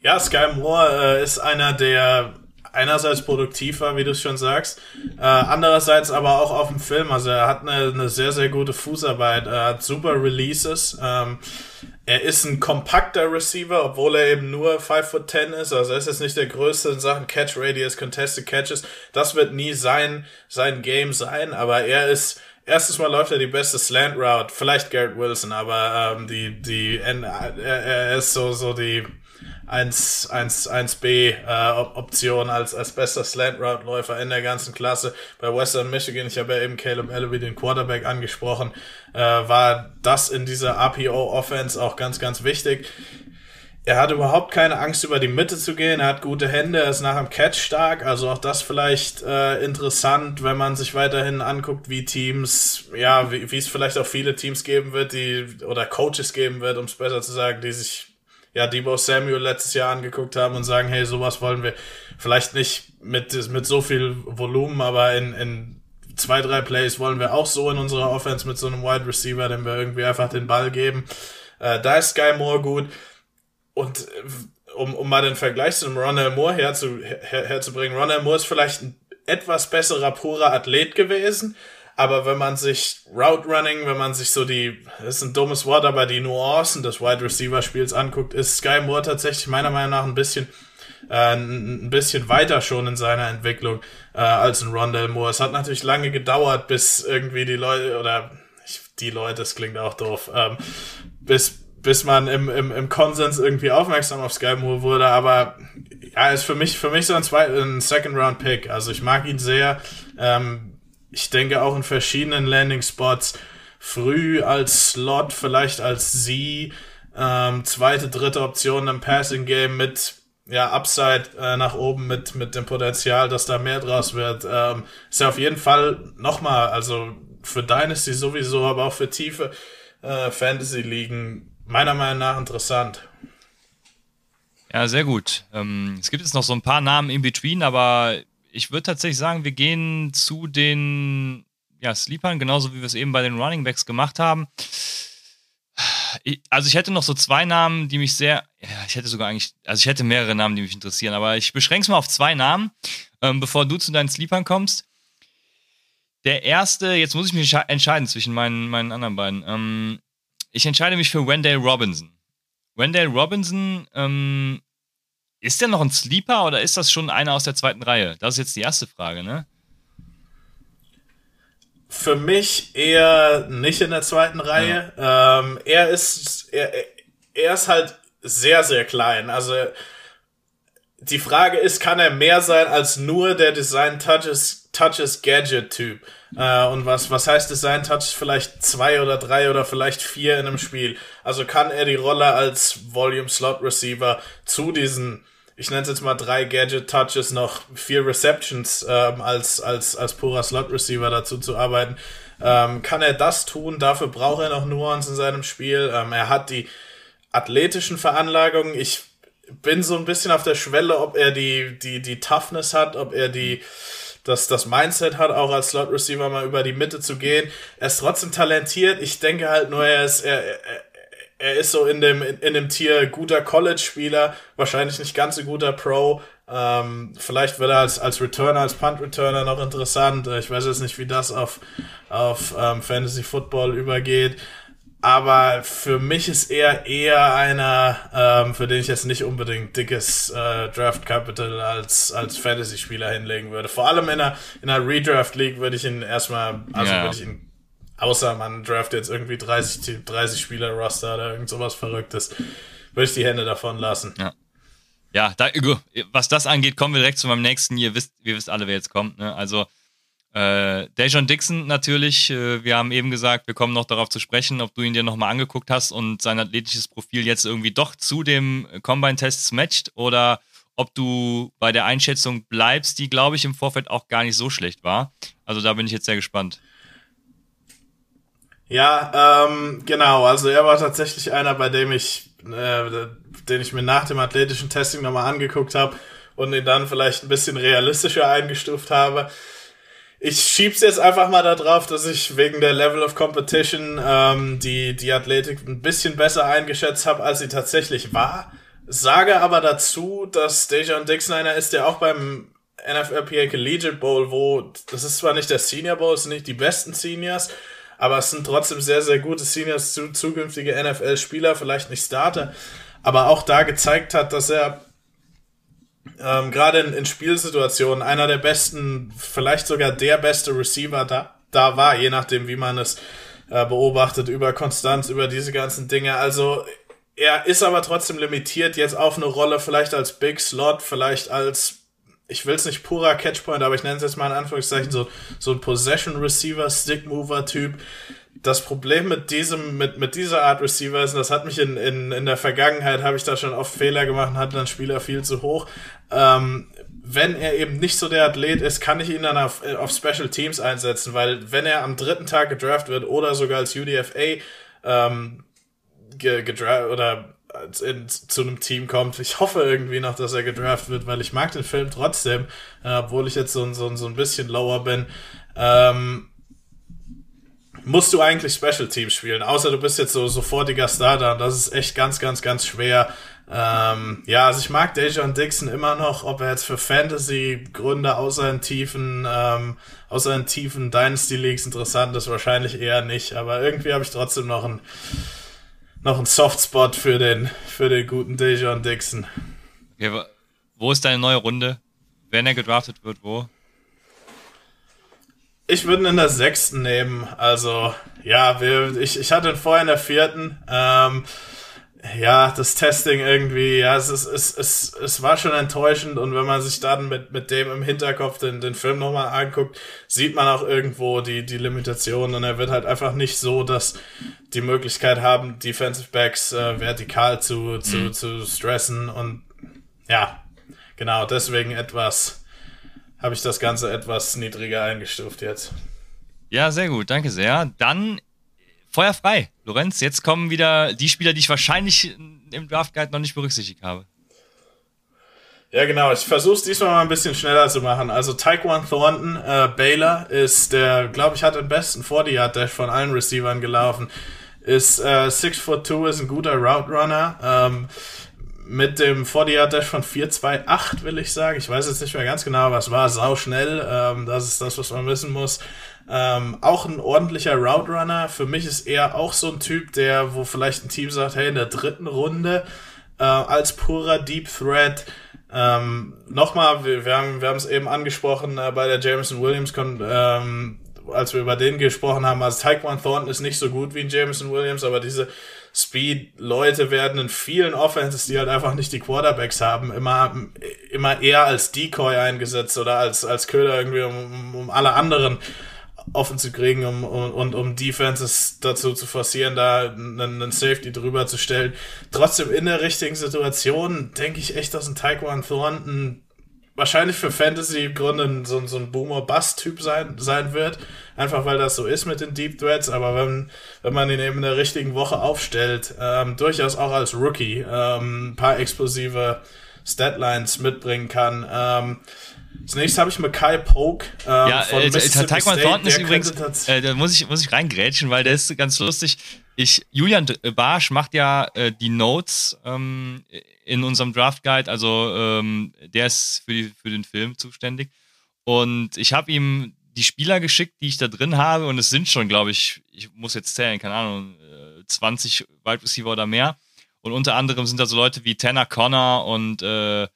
Ja, Sky Moore äh, ist einer der einerseits produktiv war, wie du schon sagst, äh, andererseits aber auch auf dem Film. Also er hat eine, eine sehr, sehr gute Fußarbeit, er hat super Releases. Ähm, er ist ein kompakter Receiver, obwohl er eben nur 5 foot 10 ist. Also er ist jetzt nicht der größte in Sachen Catch Radius, Contested Catches. Das wird nie sein, sein Game sein, aber er ist Erstes Mal läuft er die beste Slant Route, vielleicht Garrett Wilson, aber ähm, die die er, er ist so so die 1, 1, 1B äh, Option als, als bester Slant Route Läufer in der ganzen Klasse. Bei Western Michigan, ich habe ja eben Caleb Ellaby, den Quarterback, angesprochen, äh, war das in dieser RPO Offense auch ganz, ganz wichtig. er hat überhaupt keine Angst, über die Mitte zu gehen. Er hat gute Hände, er ist nach dem Catch stark. Also auch das vielleicht äh, interessant, wenn man sich weiterhin anguckt, wie Teams, ja, wie es vielleicht auch viele Teams geben wird, die oder Coaches geben wird, um es besser zu sagen, die sich ja Debo Samuel letztes Jahr angeguckt haben und sagen, hey, sowas wollen wir vielleicht nicht mit mit so viel Volumen, aber in, in zwei, drei Plays wollen wir auch so in unserer Offense mit so einem Wide Receiver, dem wir irgendwie einfach den Ball geben. Äh, da ist Sky Moore gut. Und äh, um, um mal den Vergleich zu Ronald Moore herzu, her, herzubringen, Ronald Moore ist vielleicht ein etwas besserer, purer Athlet gewesen, aber wenn man sich Route Running, wenn man sich so die, ist ein dummes Wort, aber die Nuancen des Wide Receiver Spiels anguckt, ist Sky Moore tatsächlich meiner Meinung nach ein bisschen äh, ein bisschen weiter schon in seiner Entwicklung äh, als ein Rondell Moore. Es hat natürlich lange gedauert, bis irgendwie die Leute oder die Leute, das klingt auch doof, ähm, bis bis man im, im, im Konsens irgendwie aufmerksam auf Sky Moore wurde, aber ja, ist für mich für mich so ein, ein Second Round Pick. Also ich mag ihn sehr. Ähm, ich denke auch in verschiedenen Landing Spots früh als Slot, vielleicht als Sie, ähm, zweite, dritte Option im Passing Game mit ja, Upside äh, nach oben mit, mit dem Potenzial, dass da mehr draus wird. Ähm, ist ja auf jeden Fall nochmal, also für Dynasty sowieso, aber auch für tiefe äh, Fantasy-Ligen meiner Meinung nach interessant. Ja, sehr gut. Ähm, es gibt jetzt noch so ein paar Namen in between, aber ich würde tatsächlich sagen, wir gehen zu den ja, Sleepern, genauso wie wir es eben bei den Running Backs gemacht haben. Also ich hätte noch so zwei Namen, die mich sehr, ja, ich hätte sogar eigentlich, also ich hätte mehrere Namen, die mich interessieren, aber ich beschränke es mal auf zwei Namen, ähm, bevor du zu deinen Sleepern kommst. Der erste, jetzt muss ich mich entscheiden zwischen meinen, meinen anderen beiden. Ähm, ich entscheide mich für Wendell Robinson. Wendell Robinson, ähm, ist der noch ein Sleeper oder ist das schon einer aus der zweiten Reihe? Das ist jetzt die erste Frage, ne? Für mich eher nicht in der zweiten Reihe. Ja. Ähm, er ist, er, er ist halt sehr, sehr klein. Also, die Frage ist, kann er mehr sein als nur der Design Touches, Touches Gadget Typ? Äh, und was, was heißt Design Touch? Vielleicht zwei oder drei oder vielleicht vier in einem Spiel. Also kann er die Rolle als Volume Slot Receiver zu diesen, ich nenne es jetzt mal drei Gadget Touches, noch vier Receptions ähm, als, als, als purer Slot Receiver dazu zu arbeiten. Ähm, kann er das tun? Dafür braucht er noch Nuance in seinem Spiel. Ähm, er hat die athletischen Veranlagungen. Ich bin so ein bisschen auf der Schwelle, ob er die, die, die Toughness hat, ob er die, das, das Mindset hat, auch als Slot Receiver mal über die Mitte zu gehen. Er ist trotzdem talentiert. Ich denke halt nur, er ist, er, er, er ist so in dem, in, in dem Tier guter College-Spieler, wahrscheinlich nicht ganz so guter Pro. Ähm, vielleicht wird er als, als Returner, als Punt-Returner noch interessant. Ich weiß jetzt nicht, wie das auf, auf ähm, Fantasy Football übergeht. Aber für mich ist er eher einer, ähm, für den ich jetzt nicht unbedingt dickes äh, Draft Capital als, als Fantasy-Spieler hinlegen würde. Vor allem in einer, in einer Redraft League würde ich ihn erstmal, also ja. würde ich ihn, außer man draft jetzt irgendwie 30, 30 Spieler Roster oder irgend sowas Verrücktes, würde ich die Hände davon lassen. Ja. Ja, da, was das angeht, kommen wir direkt zu meinem nächsten. Ihr wisst, ihr wisst alle, wer jetzt kommt. Ne? Also äh, Dejon Dixon natürlich, äh, wir haben eben gesagt, wir kommen noch darauf zu sprechen, ob du ihn dir nochmal angeguckt hast und sein athletisches Profil jetzt irgendwie doch zu dem Combine-Tests matcht oder ob du bei der Einschätzung bleibst, die, glaube ich, im Vorfeld auch gar nicht so schlecht war. Also da bin ich jetzt sehr gespannt. Ja, ähm, genau. Also er war tatsächlich einer, bei dem ich, äh, den ich mir nach dem athletischen Testing nochmal angeguckt habe und ihn dann vielleicht ein bisschen realistischer eingestuft habe ich schieb's jetzt einfach mal da drauf, dass ich wegen der Level of Competition ähm, die, die Athletik ein bisschen besser eingeschätzt habe, als sie tatsächlich war. Sage aber dazu, dass Dejan Dixon einer ist, der auch beim NFLPA Collegiate Bowl, wo, das ist zwar nicht der Senior Bowl, es sind nicht die besten Seniors, aber es sind trotzdem sehr, sehr gute Seniors, zu, zukünftige NFL-Spieler, vielleicht nicht Starter, aber auch da gezeigt hat, dass er ähm, gerade in, in Spielsituationen einer der besten, vielleicht sogar der beste Receiver da, da war, je nachdem, wie man es äh, beobachtet, über Konstanz, über diese ganzen Dinge. Also er ist aber trotzdem limitiert jetzt auf eine Rolle, vielleicht als Big Slot, vielleicht als, ich will es nicht purer Catchpoint, aber ich nenne es jetzt mal in Anführungszeichen so, so ein Possession Receiver, Stick Mover Typ das Problem mit diesem, mit, mit dieser Art Receiver ist, und das hat mich in, in, in der Vergangenheit, habe ich da schon oft Fehler gemacht und hatte dann Spieler viel zu hoch. Ähm, wenn er eben nicht so der Athlet ist, kann ich ihn dann auf, auf Special Teams einsetzen, weil wenn er am dritten Tag gedraft wird oder sogar als UDFA ähm, gedraft oder in, zu einem Team kommt. Ich hoffe irgendwie noch, dass er gedraft wird, weil ich mag den Film trotzdem, äh, obwohl ich jetzt so, so, so ein bisschen lower bin. Ähm, musst du eigentlich Special Teams spielen, außer du bist jetzt so sofortiger Starter. Das ist echt ganz, ganz, ganz schwer. Ähm, ja, also ich mag Dejon Dixon immer noch, ob er jetzt für Fantasy-Gründe außer in tiefen, ähm, außer in tiefen Dynasty Leagues interessant ist, wahrscheinlich eher nicht. Aber irgendwie habe ich trotzdem noch ein noch ein Softspot für den, für den guten Dejon Dixon. Okay, wo ist deine neue Runde? Wenn er gedraftet wird, wo? Ich würde ihn in der sechsten nehmen. Also, ja, wir, ich, ich hatte ihn vorher in der vierten. Ähm, ja, das Testing irgendwie, ja, es, ist, es, es, es war schon enttäuschend und wenn man sich dann mit, mit dem im Hinterkopf den, den Film nochmal anguckt, sieht man auch irgendwo die, die Limitationen und er wird halt einfach nicht so, dass die Möglichkeit haben, Defensive Backs äh, vertikal zu, zu, mhm. zu stressen und ja, genau, deswegen etwas, habe ich das Ganze etwas niedriger eingestuft jetzt. Ja, sehr gut, danke sehr. Dann Feuer frei. Lorenz, jetzt kommen wieder die Spieler, die ich wahrscheinlich im Draft Guide noch nicht berücksichtigt habe. Ja, genau. Ich versuche es diesmal mal ein bisschen schneller zu machen. Also Taekwon Thornton, äh, Baylor ist der, glaube ich, hat den besten 40-Yard-Dash von allen Receivern gelaufen. Ist äh, 6 foot 2, ist ein guter Route Runner. Ähm, mit dem 40-Yard-Dash von 4,28 will ich sagen. Ich weiß jetzt nicht mehr ganz genau, was war. Sau schnell. Ähm, das ist das, was man wissen muss. Ähm, auch ein ordentlicher Route Runner. Für mich ist er auch so ein Typ, der, wo vielleicht ein Team sagt, hey, in der dritten Runde äh, als purer Deep Threat. Ähm, Nochmal, wir, wir haben wir es eben angesprochen äh, bei der Jameson Williams, ähm, als wir über den gesprochen haben. Also Taekwon Thornton ist nicht so gut wie ein Jameson Williams, aber diese Speed-Leute werden in vielen Offenses, die halt einfach nicht die Quarterbacks haben, immer, immer eher als Decoy eingesetzt oder als, als Köder irgendwie, um, um alle anderen offen zu kriegen um, um, und um Defenses dazu zu forcieren, da einen, einen Safety drüber zu stellen. Trotzdem in der richtigen Situation denke ich echt, dass ein Taekwon Thornton wahrscheinlich für Fantasy-Gründe so, so ein Boomer-Bust-Typ sein, sein wird. Einfach weil das so ist mit den Deep Threads. Aber wenn, wenn man ihn eben in der richtigen Woche aufstellt, ähm, durchaus auch als Rookie ähm, ein paar explosive Statlines mitbringen kann. Ähm, Zunächst habe ich Mackay Poke ähm, ja, von äh, Mississippi Taekwondo State. Thornton ist übrigens, äh, da muss ich, muss ich reingrätschen, weil der ist ganz lustig. Ich, Julian Barsch macht ja äh, die Notes ähm, in unserem Draft Guide, also ähm, der ist für, die, für den Film zuständig. Und ich habe ihm die Spieler geschickt, die ich da drin habe, und es sind schon, glaube ich, ich muss jetzt zählen, keine Ahnung, 20 Wide Receiver oder mehr. Und unter anderem sind da so Leute wie Tanner Connor und äh,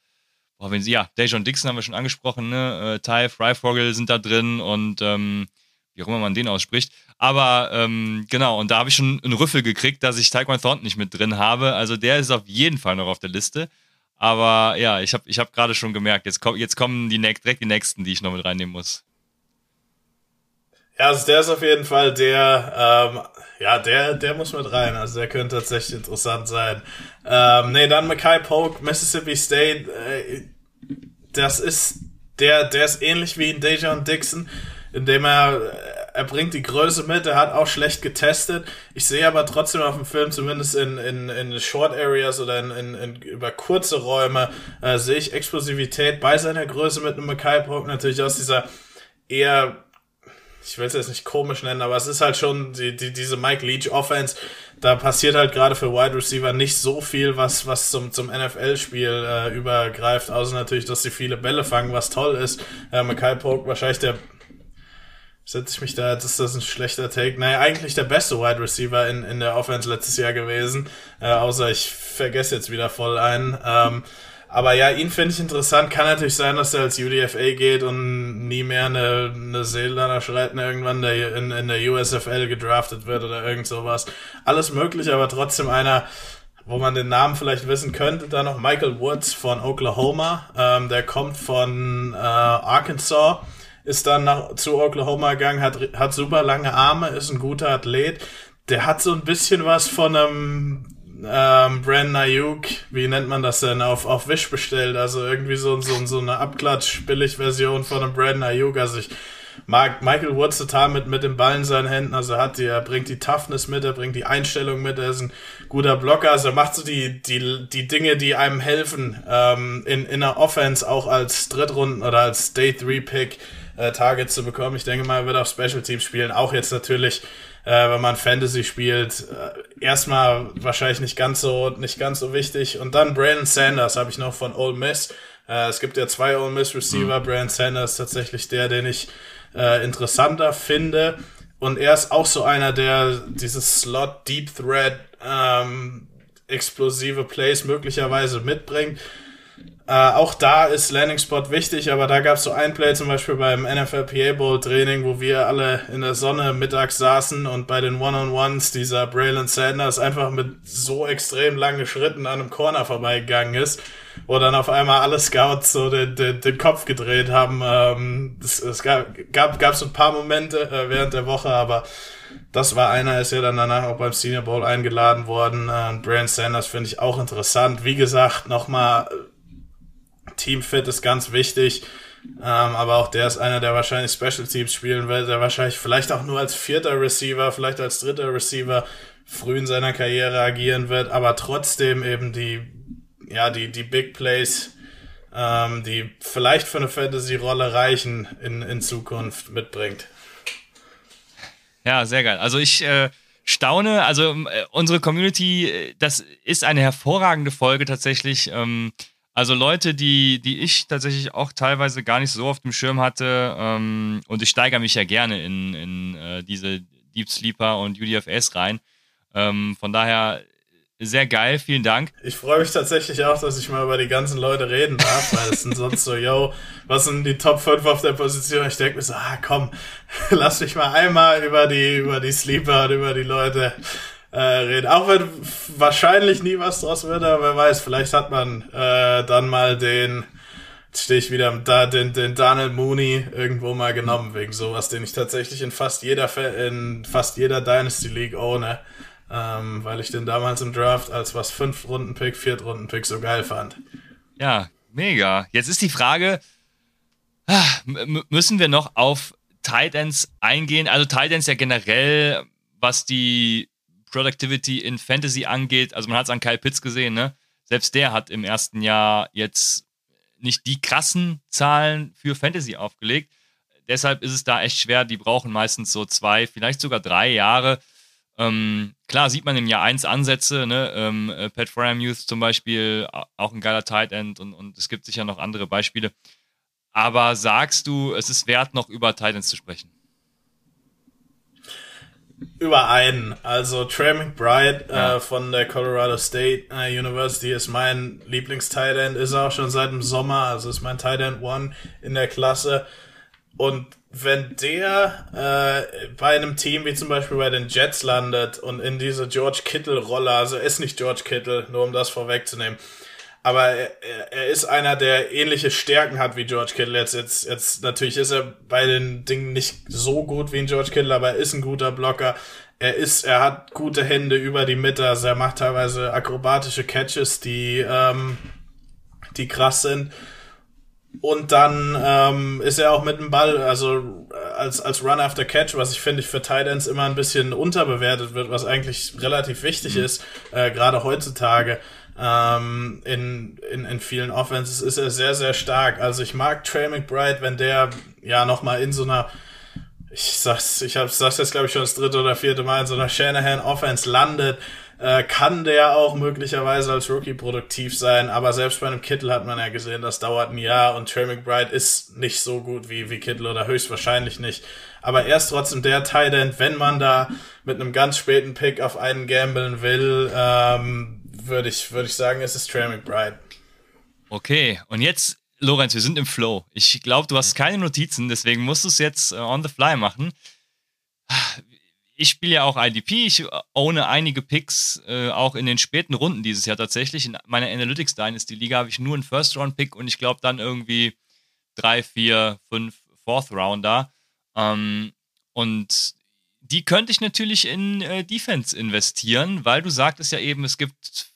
boah, wenn sie, ja, Dejon Dixon haben wir schon angesprochen, ne? Äh, Ty Freifogel sind da drin und ähm, wie auch immer man den ausspricht. Aber ähm, genau, und da habe ich schon einen Rüffel gekriegt, dass ich Taekwon Thornton nicht mit drin habe. Also der ist auf jeden Fall noch auf der Liste. Aber ja, ich habe ich hab gerade schon gemerkt, jetzt, komm, jetzt kommen die, direkt die nächsten, die ich noch mit reinnehmen muss. Ja, also der ist auf jeden Fall der, ähm, ja, der, der muss mit rein. Also der könnte tatsächlich interessant sein. Ähm, nee, dann Mackay Polk, Mississippi State. Äh, das ist, der, der ist ähnlich wie in Dejon Dixon, indem er, er bringt die Größe mit, er hat auch schlecht getestet. Ich sehe aber trotzdem auf dem Film, zumindest in, in, in Short Areas oder in, in, in über kurze Räume, äh, sehe ich Explosivität bei seiner Größe mit einem Mackay Polk natürlich aus dieser eher ich will es jetzt nicht komisch nennen, aber es ist halt schon die, die, diese Mike Leach Offense. Da passiert halt gerade für Wide Receiver nicht so viel, was, was zum, zum NFL-Spiel äh, übergreift, außer natürlich, dass sie viele Bälle fangen, was toll ist. Äh, Mackay Polk wahrscheinlich der setze ich mich da, jetzt ist das ein schlechter Take. Naja, eigentlich der beste Wide Receiver in, in der Offense letztes Jahr gewesen. Äh, außer ich vergesse jetzt wieder voll einen. Ähm, aber ja, ihn finde ich interessant. Kann natürlich sein, dass er als UDFA geht und nie mehr eine, eine Seelander Schreiten irgendwann der, in, in der USFL gedraftet wird oder irgend sowas. Alles möglich, aber trotzdem einer, wo man den Namen vielleicht wissen könnte. Dann noch Michael Woods von Oklahoma. Ähm, der kommt von äh, Arkansas ist dann nach, zu Oklahoma gegangen, hat, hat super lange Arme, ist ein guter Athlet. Der hat so ein bisschen was von einem ähm, Brandon Ayuk, wie nennt man das denn, auf, auf Wish bestellt. Also irgendwie so, so, so eine Abklatsch-Billig-Version von einem Brandon Ayuk. Also ich mag Michael Woods total mit, mit dem Ball in seinen Händen. Also er hat die, er bringt die Toughness mit, er bringt die Einstellung mit, er ist ein guter Blocker. Also er macht so die, die, die Dinge, die einem helfen, ähm, in, in der Offense auch als Drittrunden oder als Day 3 Pick äh, Targets zu bekommen. Ich denke mal, er wird auch Special Teams spielen. Auch jetzt natürlich äh, wenn man Fantasy spielt, äh, erstmal wahrscheinlich nicht ganz so nicht ganz so wichtig. Und dann Brandon Sanders habe ich noch von Ole Miss. Äh, es gibt ja zwei Ole Miss Receiver. Mhm. Brandon Sanders ist tatsächlich der, den ich äh, interessanter finde. Und er ist auch so einer, der dieses Slot Deep Thread ähm, explosive Plays möglicherweise mitbringt. Äh, auch da ist Landing Spot wichtig, aber da gab es so ein Play zum Beispiel beim NFL PA Bowl Training, wo wir alle in der Sonne mittags saßen und bei den One-on-Ones dieser Braylon Sanders einfach mit so extrem langen Schritten an einem Corner vorbeigegangen ist, wo dann auf einmal alle Scouts so den, den, den Kopf gedreht haben. Ähm, es, es gab, gab, gab so ein paar Momente äh, während der Woche, aber das war einer, ist ja dann danach auch beim Senior Bowl eingeladen worden. Äh, Brian Sanders finde ich auch interessant. Wie gesagt, nochmal Teamfit ist ganz wichtig. Ähm, aber auch der ist einer, der wahrscheinlich Special Teams spielen wird, der wahrscheinlich vielleicht auch nur als vierter Receiver, vielleicht als dritter Receiver früh in seiner Karriere agieren wird, aber trotzdem eben die, ja, die, die Big Plays, ähm, die vielleicht für eine Fantasy-Rolle reichen in, in Zukunft mitbringt. Ja, sehr geil. Also ich äh, staune, also äh, unsere Community, äh, das ist eine hervorragende Folge tatsächlich. Ähm, also Leute, die, die ich tatsächlich auch teilweise gar nicht so auf dem Schirm hatte. Ähm, und ich steigere mich ja gerne in, in äh, diese Deep Sleeper und UDFS rein. Ähm, von daher sehr geil, vielen Dank. Ich freue mich tatsächlich auch, dass ich mal über die ganzen Leute reden darf, weil es sind sonst so, yo, was sind die Top 5 auf der Position? Ich denke mir so, ah komm, lass mich mal einmal über die, über die Sleeper und über die Leute äh, reden. Auch wenn wahrscheinlich nie was draus wird, aber wer weiß, vielleicht hat man äh, dann mal den, jetzt stehe ich wieder da, den, den Daniel Mooney irgendwo mal genommen wegen sowas, den ich tatsächlich in fast jeder in fast jeder Dynasty League ohne, ähm, weil ich den damals im Draft als was fünf Runden Pick, viert Runden Pick so geil fand. Ja, mega. Jetzt ist die Frage, ah, müssen wir noch auf Tight Ends eingehen? Also Tight Ends ja generell, was die Productivity in Fantasy angeht, also man hat es an Kyle Pitts gesehen, ne? Selbst der hat im ersten Jahr jetzt nicht die krassen Zahlen für Fantasy aufgelegt. Deshalb ist es da echt schwer. Die brauchen meistens so zwei, vielleicht sogar drei Jahre. Ähm, klar sieht man im Jahr eins Ansätze, ne? Ähm, äh, Pat Fryermuth zum Beispiel, auch ein geiler Tight End und, und es gibt sicher noch andere Beispiele. Aber sagst du, es ist wert, noch über Tight Ends zu sprechen? Über einen. Also Trey McBride ja. äh, von der Colorado State äh, University ist mein Lieblings-Tight ist auch schon seit dem Sommer, also ist mein Tight End One in der Klasse. Und wenn der äh, bei einem Team wie zum Beispiel bei den Jets landet und in diese George Kittle-Rolle, also ist nicht George Kittle, nur um das vorwegzunehmen, aber er, er ist einer, der ähnliche Stärken hat wie George Kittle. Jetzt, jetzt, jetzt natürlich ist er bei den Dingen nicht so gut wie ein George Kittle, aber er ist ein guter Blocker. Er ist, er hat gute Hände über die Mitte, also er macht teilweise akrobatische Catches, die, ähm, die krass sind. Und dann ähm, ist er auch mit dem Ball, also als, als Run after Catch, was ich finde, ich für Titans immer ein bisschen unterbewertet wird, was eigentlich relativ wichtig mhm. ist, äh, gerade heutzutage ähm, in, in, in vielen Offenses ist er sehr, sehr stark. Also ich mag Trey McBride, wenn der ja nochmal in so einer, ich sag's, ich hab's, sag's jetzt glaube ich schon das dritte oder vierte Mal, in so einer Shanahan Offense landet, äh, kann der auch möglicherweise als Rookie produktiv sein, aber selbst bei einem Kittel hat man ja gesehen, das dauert ein Jahr und Trey McBride ist nicht so gut wie, wie Kittel oder höchstwahrscheinlich nicht. Aber er ist trotzdem der Tight End, wenn man da mit einem ganz späten Pick auf einen gambeln will, ähm, würde ich, würde ich sagen, es ist Trey McBride. Okay, und jetzt, Lorenz, wir sind im Flow. Ich glaube, du hast keine Notizen, deswegen musst du es jetzt uh, on the fly machen. Ich spiele ja auch IDP, ich ohne einige Picks, äh, auch in den späten Runden dieses Jahr tatsächlich. In meiner Analytics Dynasty Liga habe ich nur einen First-Round-Pick und ich glaube dann irgendwie drei, vier, fünf Fourth Rounder. Ähm, und die könnte ich natürlich in äh, Defense investieren, weil du sagtest ja eben, es gibt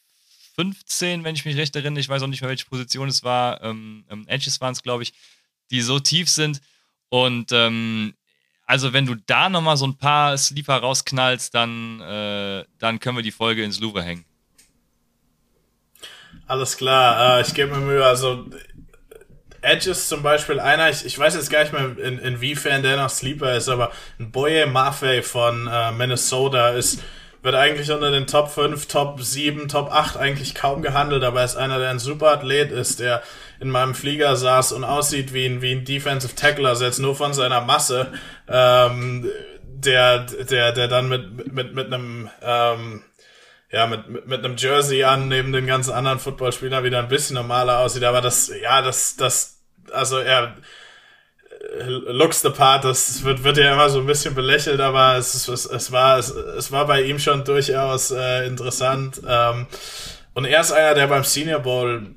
15, wenn ich mich recht erinnere, ich weiß auch nicht mehr, welche Position es war, ähm, ähm, Edges waren es, glaube ich, die so tief sind. Und ähm, also wenn du da nochmal so ein paar Sleeper rausknallst, dann, äh, dann können wir die Folge ins Louvre hängen. Alles klar, äh, ich gebe mir Mühe. Also Edge ist zum Beispiel einer, ich, ich weiß jetzt gar nicht mehr, in, inwiefern der noch Sleeper ist, aber ein Boye Maffei von äh, Minnesota ist, wird eigentlich unter den Top 5, Top 7, Top 8 eigentlich kaum gehandelt, aber er ist einer, der ein super Athlet ist, der in meinem Flieger saß und aussieht wie ein, wie ein Defensive Tackler, also jetzt nur von seiner Masse, ähm, der, der, der dann mit, mit, mit einem, ähm, ja, mit, mit, mit einem Jersey an, neben den ganzen anderen Footballspielern wieder ein bisschen normaler aussieht. Aber das, ja, das, das, also er looks the part, das wird, wird ja immer so ein bisschen belächelt, aber es, es, es war, es, es war bei ihm schon durchaus äh, interessant. Ähm, und er ist einer, der beim Senior Bowl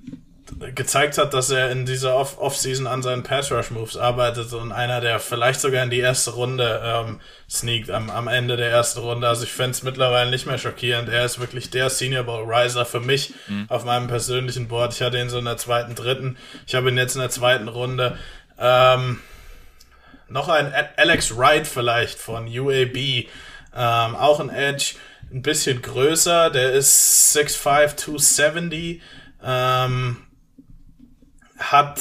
gezeigt hat, dass er in dieser Off Offseason an seinen Pass Rush Moves arbeitet und einer, der vielleicht sogar in die erste Runde ähm, sneakt am, am Ende der ersten Runde. Also ich fände es mittlerweile nicht mehr schockierend. Er ist wirklich der Senior Bowl Riser für mich mhm. auf meinem persönlichen Board. Ich hatte ihn so in der zweiten, dritten. Ich habe ihn jetzt in der zweiten Runde. Ähm, noch ein Alex Wright vielleicht von UAB. Ähm, auch ein Edge, ein bisschen größer. Der ist 6'5, 270. Ähm, hat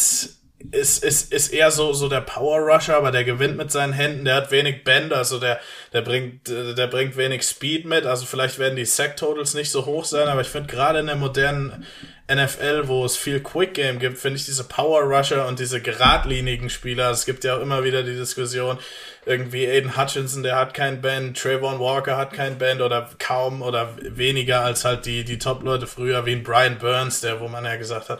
ist, ist, ist eher so, so der Power Rusher, aber der gewinnt mit seinen Händen, der hat wenig Bend, also der, der bringt, der bringt wenig Speed mit, also vielleicht werden die Sack Totals nicht so hoch sein, aber ich finde gerade in der modernen NFL, wo es viel Quick Game gibt, finde ich diese Power Rusher und diese geradlinigen Spieler, es gibt ja auch immer wieder die Diskussion, irgendwie Aiden Hutchinson, der hat kein Band, Trayvon Walker hat kein Band oder kaum oder weniger als halt die, die Top-Leute früher, wie ein Brian Burns, der, wo man ja gesagt hat,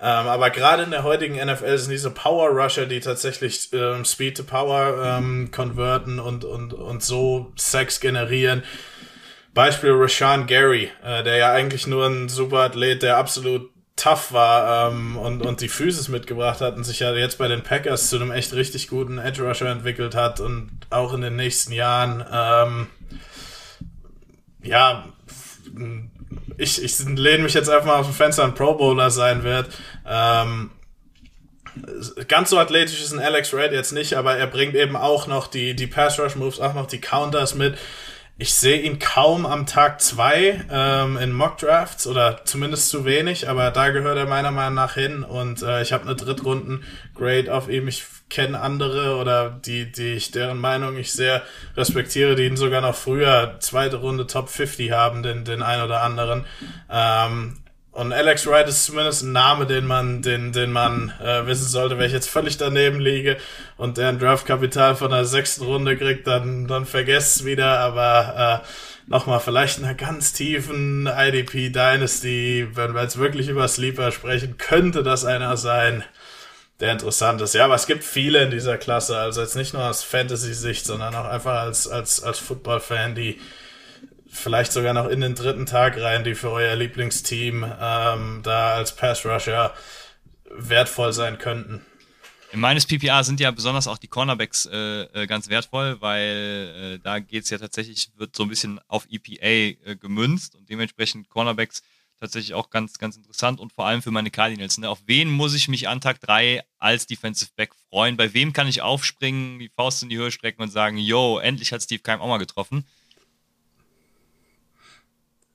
ähm, aber gerade in der heutigen NFL sind diese Power Rusher, die tatsächlich ähm, Speed to Power ähm, konverten und, und, und so Sex generieren. Beispiel Rashawn Gary, äh, der ja eigentlich nur ein super Athlet, der absolut tough war ähm, und, und die Physis mitgebracht hat und sich ja jetzt bei den Packers zu einem echt richtig guten Edge Rusher entwickelt hat und auch in den nächsten Jahren ähm, ja ich, ich lehne mich jetzt einfach mal auf dem Fenster ein Pro Bowler sein wird. Ähm, ganz so athletisch ist ein Alex Red jetzt nicht, aber er bringt eben auch noch die, die Pass Rush Moves, auch noch die Counters mit. Ich sehe ihn kaum am Tag zwei ähm, in Mock Drafts oder zumindest zu wenig, aber da gehört er meiner Meinung nach hin und äh, ich habe eine Drittrunden Grade auf ihm. Ich kenne andere oder die, die ich, deren Meinung ich sehr respektiere, die ihn sogar noch früher zweite Runde Top 50 haben, den, den ein oder anderen. Ähm, und Alex Wright ist zumindest ein Name, den man, den, den man äh, wissen sollte. Wenn ich jetzt völlig daneben liege und der ein Draftkapital von der sechsten Runde kriegt, dann, dann vergesst wieder. Aber äh, nochmal, vielleicht in einer ganz tiefen IDP Dynasty, wenn wir jetzt wirklich über Sleeper sprechen, könnte das einer sein der interessant ist. Ja, aber es gibt viele in dieser Klasse, also jetzt nicht nur aus Fantasy-Sicht, sondern auch einfach als, als, als Football-Fan, die vielleicht sogar noch in den dritten Tag rein, die für euer Lieblingsteam ähm, da als Pass-Rusher wertvoll sein könnten. In meines PPA sind ja besonders auch die Cornerbacks äh, äh ganz wertvoll, weil äh, da geht's ja tatsächlich, wird so ein bisschen auf EPA äh, gemünzt und dementsprechend Cornerbacks tatsächlich auch ganz, ganz interessant und vor allem für meine Cardinals. Ne? Auf wen muss ich mich an Tag 3 als Defensive Back freuen? Bei wem kann ich aufspringen, die Faust in die Höhe strecken und sagen, yo, endlich hat Steve Keim auch mal getroffen?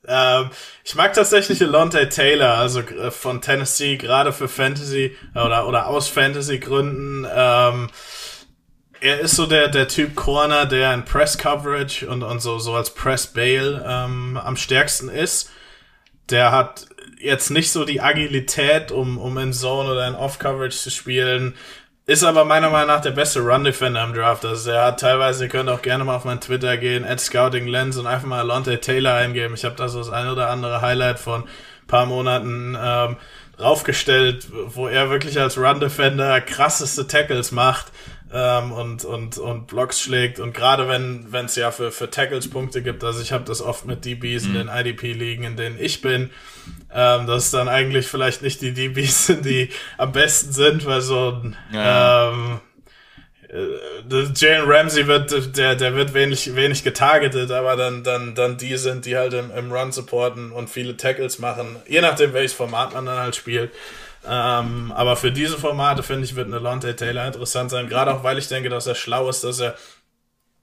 Ähm, ich mag tatsächlich Alonte Taylor, also äh, von Tennessee, gerade für Fantasy oder, oder aus Fantasy-Gründen. Ähm, er ist so der, der Typ Corner, der in Press Coverage und, und so, so als Press Bail ähm, am stärksten ist der hat jetzt nicht so die Agilität, um, um in Zone oder in Off-Coverage zu spielen. Ist aber meiner Meinung nach der beste Run-Defender im Draft. Also er hat teilweise, ihr könnt auch gerne mal auf meinen Twitter gehen, at Scouting Lens und einfach mal Alonte Taylor eingeben. Ich habe da so das ein oder andere Highlight von paar Monaten ähm, draufgestellt, wo er wirklich als Run-Defender krasseste Tackles macht ähm, und, und, und Blocks schlägt. Und gerade wenn es ja für, für Tackles Punkte gibt, also ich habe das oft mit DBs mhm. in den IDP-Ligen, in denen ich bin, ähm, dass dann eigentlich vielleicht nicht die DBs sind, die am besten sind, weil so ein, ja. ähm, äh, Jalen Ramsey wird, der, der wird wenig, wenig getargetet, aber dann, dann, dann die sind, die halt im, im Run supporten und viele Tackles machen, je nachdem welches Format man dann halt spielt. Ähm, aber für diese Formate, finde ich, wird eine Lonte Taylor interessant sein, gerade auch weil ich denke, dass er schlau ist, dass er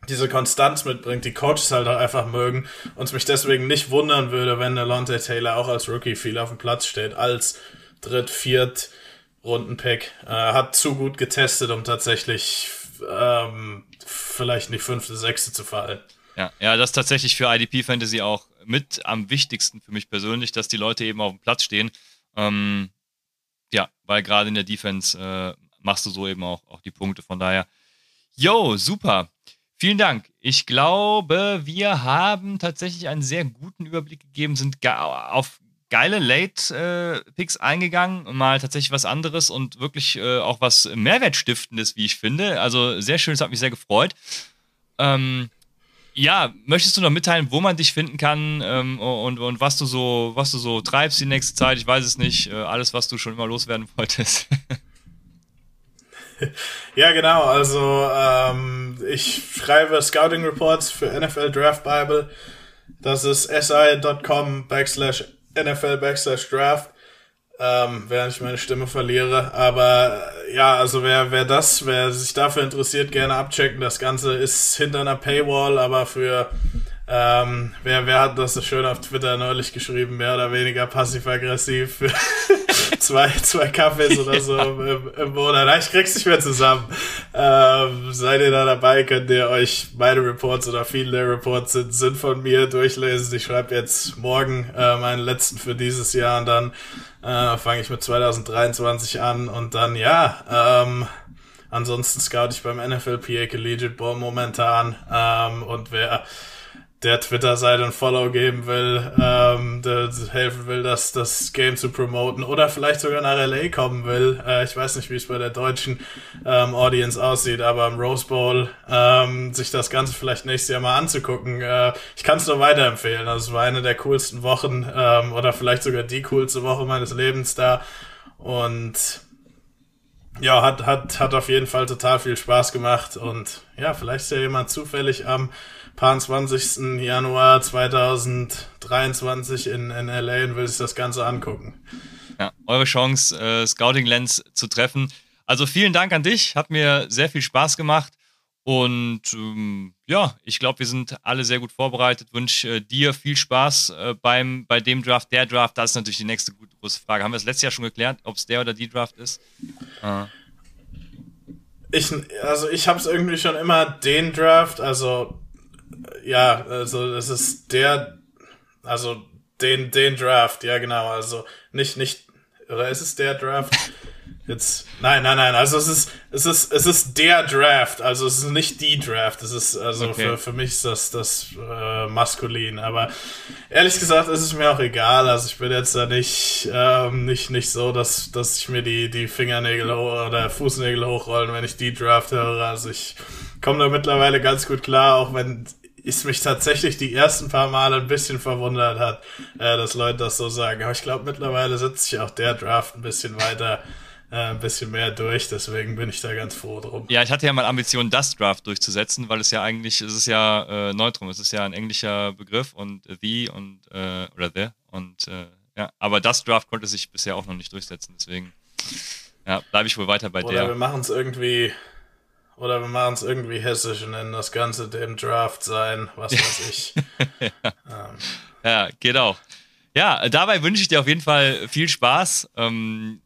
diese Konstanz mitbringt, die Coaches halt auch einfach mögen und es mich deswegen nicht wundern würde, wenn eine Lonte Taylor auch als Rookie viel auf dem Platz steht, als Dritt-, Viert- Rundenpick. Äh, hat zu gut getestet, um tatsächlich ähm, vielleicht nicht fünfte, sechste zu fallen. Ja, ja, das ist tatsächlich für IDP Fantasy auch mit am wichtigsten für mich persönlich, dass die Leute eben auf dem Platz stehen. Ähm, ja, weil gerade in der Defense äh, machst du so eben auch, auch die Punkte. Von daher, yo, super. Vielen Dank. Ich glaube, wir haben tatsächlich einen sehr guten Überblick gegeben, sind auf geile Late-Picks äh, eingegangen, mal tatsächlich was anderes und wirklich äh, auch was Mehrwertstiftendes, wie ich finde. Also sehr schön, es hat mich sehr gefreut. Ähm, ja, möchtest du noch mitteilen, wo man dich finden kann ähm, und, und was du so, was du so treibst die nächste Zeit? Ich weiß es nicht. Äh, alles, was du schon immer loswerden wolltest. ja, genau. Also ähm, ich schreibe Scouting Reports für NFL Draft Bible. Das ist si.com backslash NFL Backslash Draft, ähm, während ich meine Stimme verliere. Aber äh, ja, also wer, wer das, wer sich dafür interessiert, gerne abchecken. Das Ganze ist hinter einer Paywall, aber für ähm, wer, wer hat das so schön auf Twitter neulich geschrieben, mehr oder weniger passiv-aggressiv zwei, zwei Kaffees oder so im, im Monat. Ich krieg's nicht mehr zusammen. Ähm, seid ihr da dabei, könnt ihr euch meine Reports oder viele der Reports sind, sind von mir durchlesen. Ich schreibe jetzt morgen äh, meinen letzten für dieses Jahr und dann äh, fange ich mit 2023 an und dann ja, ähm, ansonsten scout ich beim NFL PA Collegiate Ball momentan ähm, und wer der Twitter-Seite ein Follow geben will, ähm, der helfen will, das, das Game zu promoten oder vielleicht sogar nach LA kommen will. Äh, ich weiß nicht, wie es bei der deutschen ähm, Audience aussieht, aber im Rose Bowl ähm, sich das Ganze vielleicht nächstes Jahr mal anzugucken. Äh, ich kann es nur weiterempfehlen. Also es war eine der coolsten Wochen ähm, oder vielleicht sogar die coolste Woche meines Lebens da. Und ja, hat, hat, hat auf jeden Fall total viel Spaß gemacht. Und ja, vielleicht ist ja jemand zufällig am 20. Januar 2023 in, in LA und will sich das Ganze angucken. Ja, eure Chance, äh, Scouting Lens zu treffen. Also vielen Dank an dich, hat mir sehr viel Spaß gemacht. Und ähm, ja, ich glaube, wir sind alle sehr gut vorbereitet. Wünsche äh, dir viel Spaß äh, beim, bei dem Draft, der Draft. Das ist natürlich die nächste große Frage. Haben wir das letztes Jahr schon geklärt, ob es der oder die Draft ist? Äh. Ich, also ich habe es irgendwie schon immer den Draft, also ja, also es ist der, also den, den Draft, ja genau, also nicht, nicht, oder ist es der Draft? Jetzt, nein, nein, nein, also es ist, es ist, es ist der Draft, also es ist nicht die Draft, es ist, also okay. für, für mich ist das, das äh, maskulin, aber ehrlich gesagt ist es mir auch egal, also ich bin jetzt da nicht, ähm, nicht, nicht so, dass, dass ich mir die, die Fingernägel oder Fußnägel hochrollen, wenn ich die Draft höre, also ich komme da mittlerweile ganz gut klar, auch wenn ist mich tatsächlich die ersten paar Male ein bisschen verwundert hat, äh, dass Leute das so sagen. Aber ich glaube, mittlerweile setzt sich auch der Draft ein bisschen weiter, äh, ein bisschen mehr durch. Deswegen bin ich da ganz froh drum. Ja, ich hatte ja mal Ambitionen, das Draft durchzusetzen, weil es ja eigentlich, es ist ja äh, Neutrum, es ist ja ein englischer Begriff und the und äh, oder the und äh, ja, aber das Draft konnte sich bisher auch noch nicht durchsetzen. Deswegen ja, bleibe ich wohl weiter bei oder der. wir machen es irgendwie oder wir machen es irgendwie hessisch und nennen das Ganze dem Draft sein, was weiß ich. ja. Ähm. ja, geht auch. Ja, dabei wünsche ich dir auf jeden Fall viel Spaß. Ähm,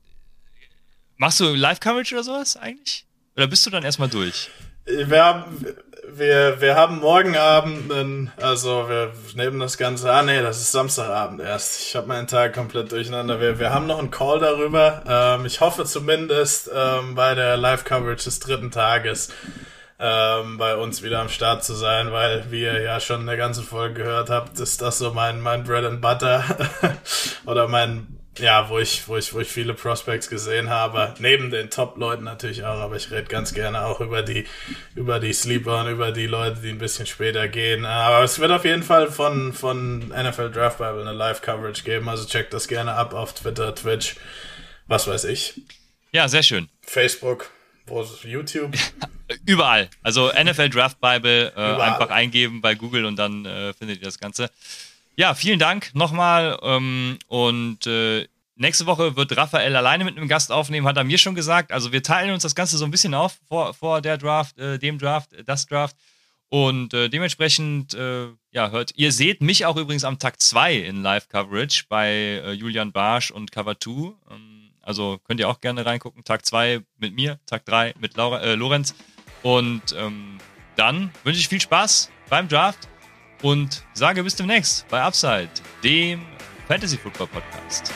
machst du Live-Coverage oder sowas eigentlich? Oder bist du dann erstmal durch? Wir haben, wir, wir haben morgen Abend einen, also wir nehmen das Ganze, ah nee, das ist Samstagabend erst. Ich habe meinen Tag komplett durcheinander. Wir, wir haben noch einen Call darüber. Ähm, ich hoffe zumindest ähm, bei der Live-Coverage des dritten Tages ähm, bei uns wieder am Start zu sein, weil wie ihr ja schon eine ganze Folge gehört habt, ist das so mein, mein Bread and Butter oder mein ja, wo ich, wo ich, wo ich viele Prospects gesehen habe, neben den Top-Leuten natürlich auch, aber ich rede ganz gerne auch über die, über die Sleeper und über die Leute, die ein bisschen später gehen. Aber es wird auf jeden Fall von, von NFL Draft Bible eine Live-Coverage geben, also checkt das gerne ab auf Twitter, Twitch, was weiß ich. Ja, sehr schön. Facebook, wo ist YouTube? Überall. Also NFL Draft Bible äh, einfach eingeben bei Google und dann äh, findet ihr das Ganze. Ja, vielen Dank nochmal. Ähm, und äh, nächste Woche wird Raphael alleine mit einem Gast aufnehmen, hat er mir schon gesagt. Also wir teilen uns das Ganze so ein bisschen auf vor, vor der Draft, äh, dem Draft, äh, das Draft. Und äh, dementsprechend, äh, ja, hört, ihr seht mich auch übrigens am Tag 2 in Live-Coverage bei äh, Julian Barsch und Cover 2. Ähm, also könnt ihr auch gerne reingucken. Tag 2 mit mir, Tag 3 mit Laura, äh, Lorenz. Und ähm, dann wünsche ich viel Spaß beim Draft und sage bis demnächst bei Upside, dem Fantasy Football Podcast.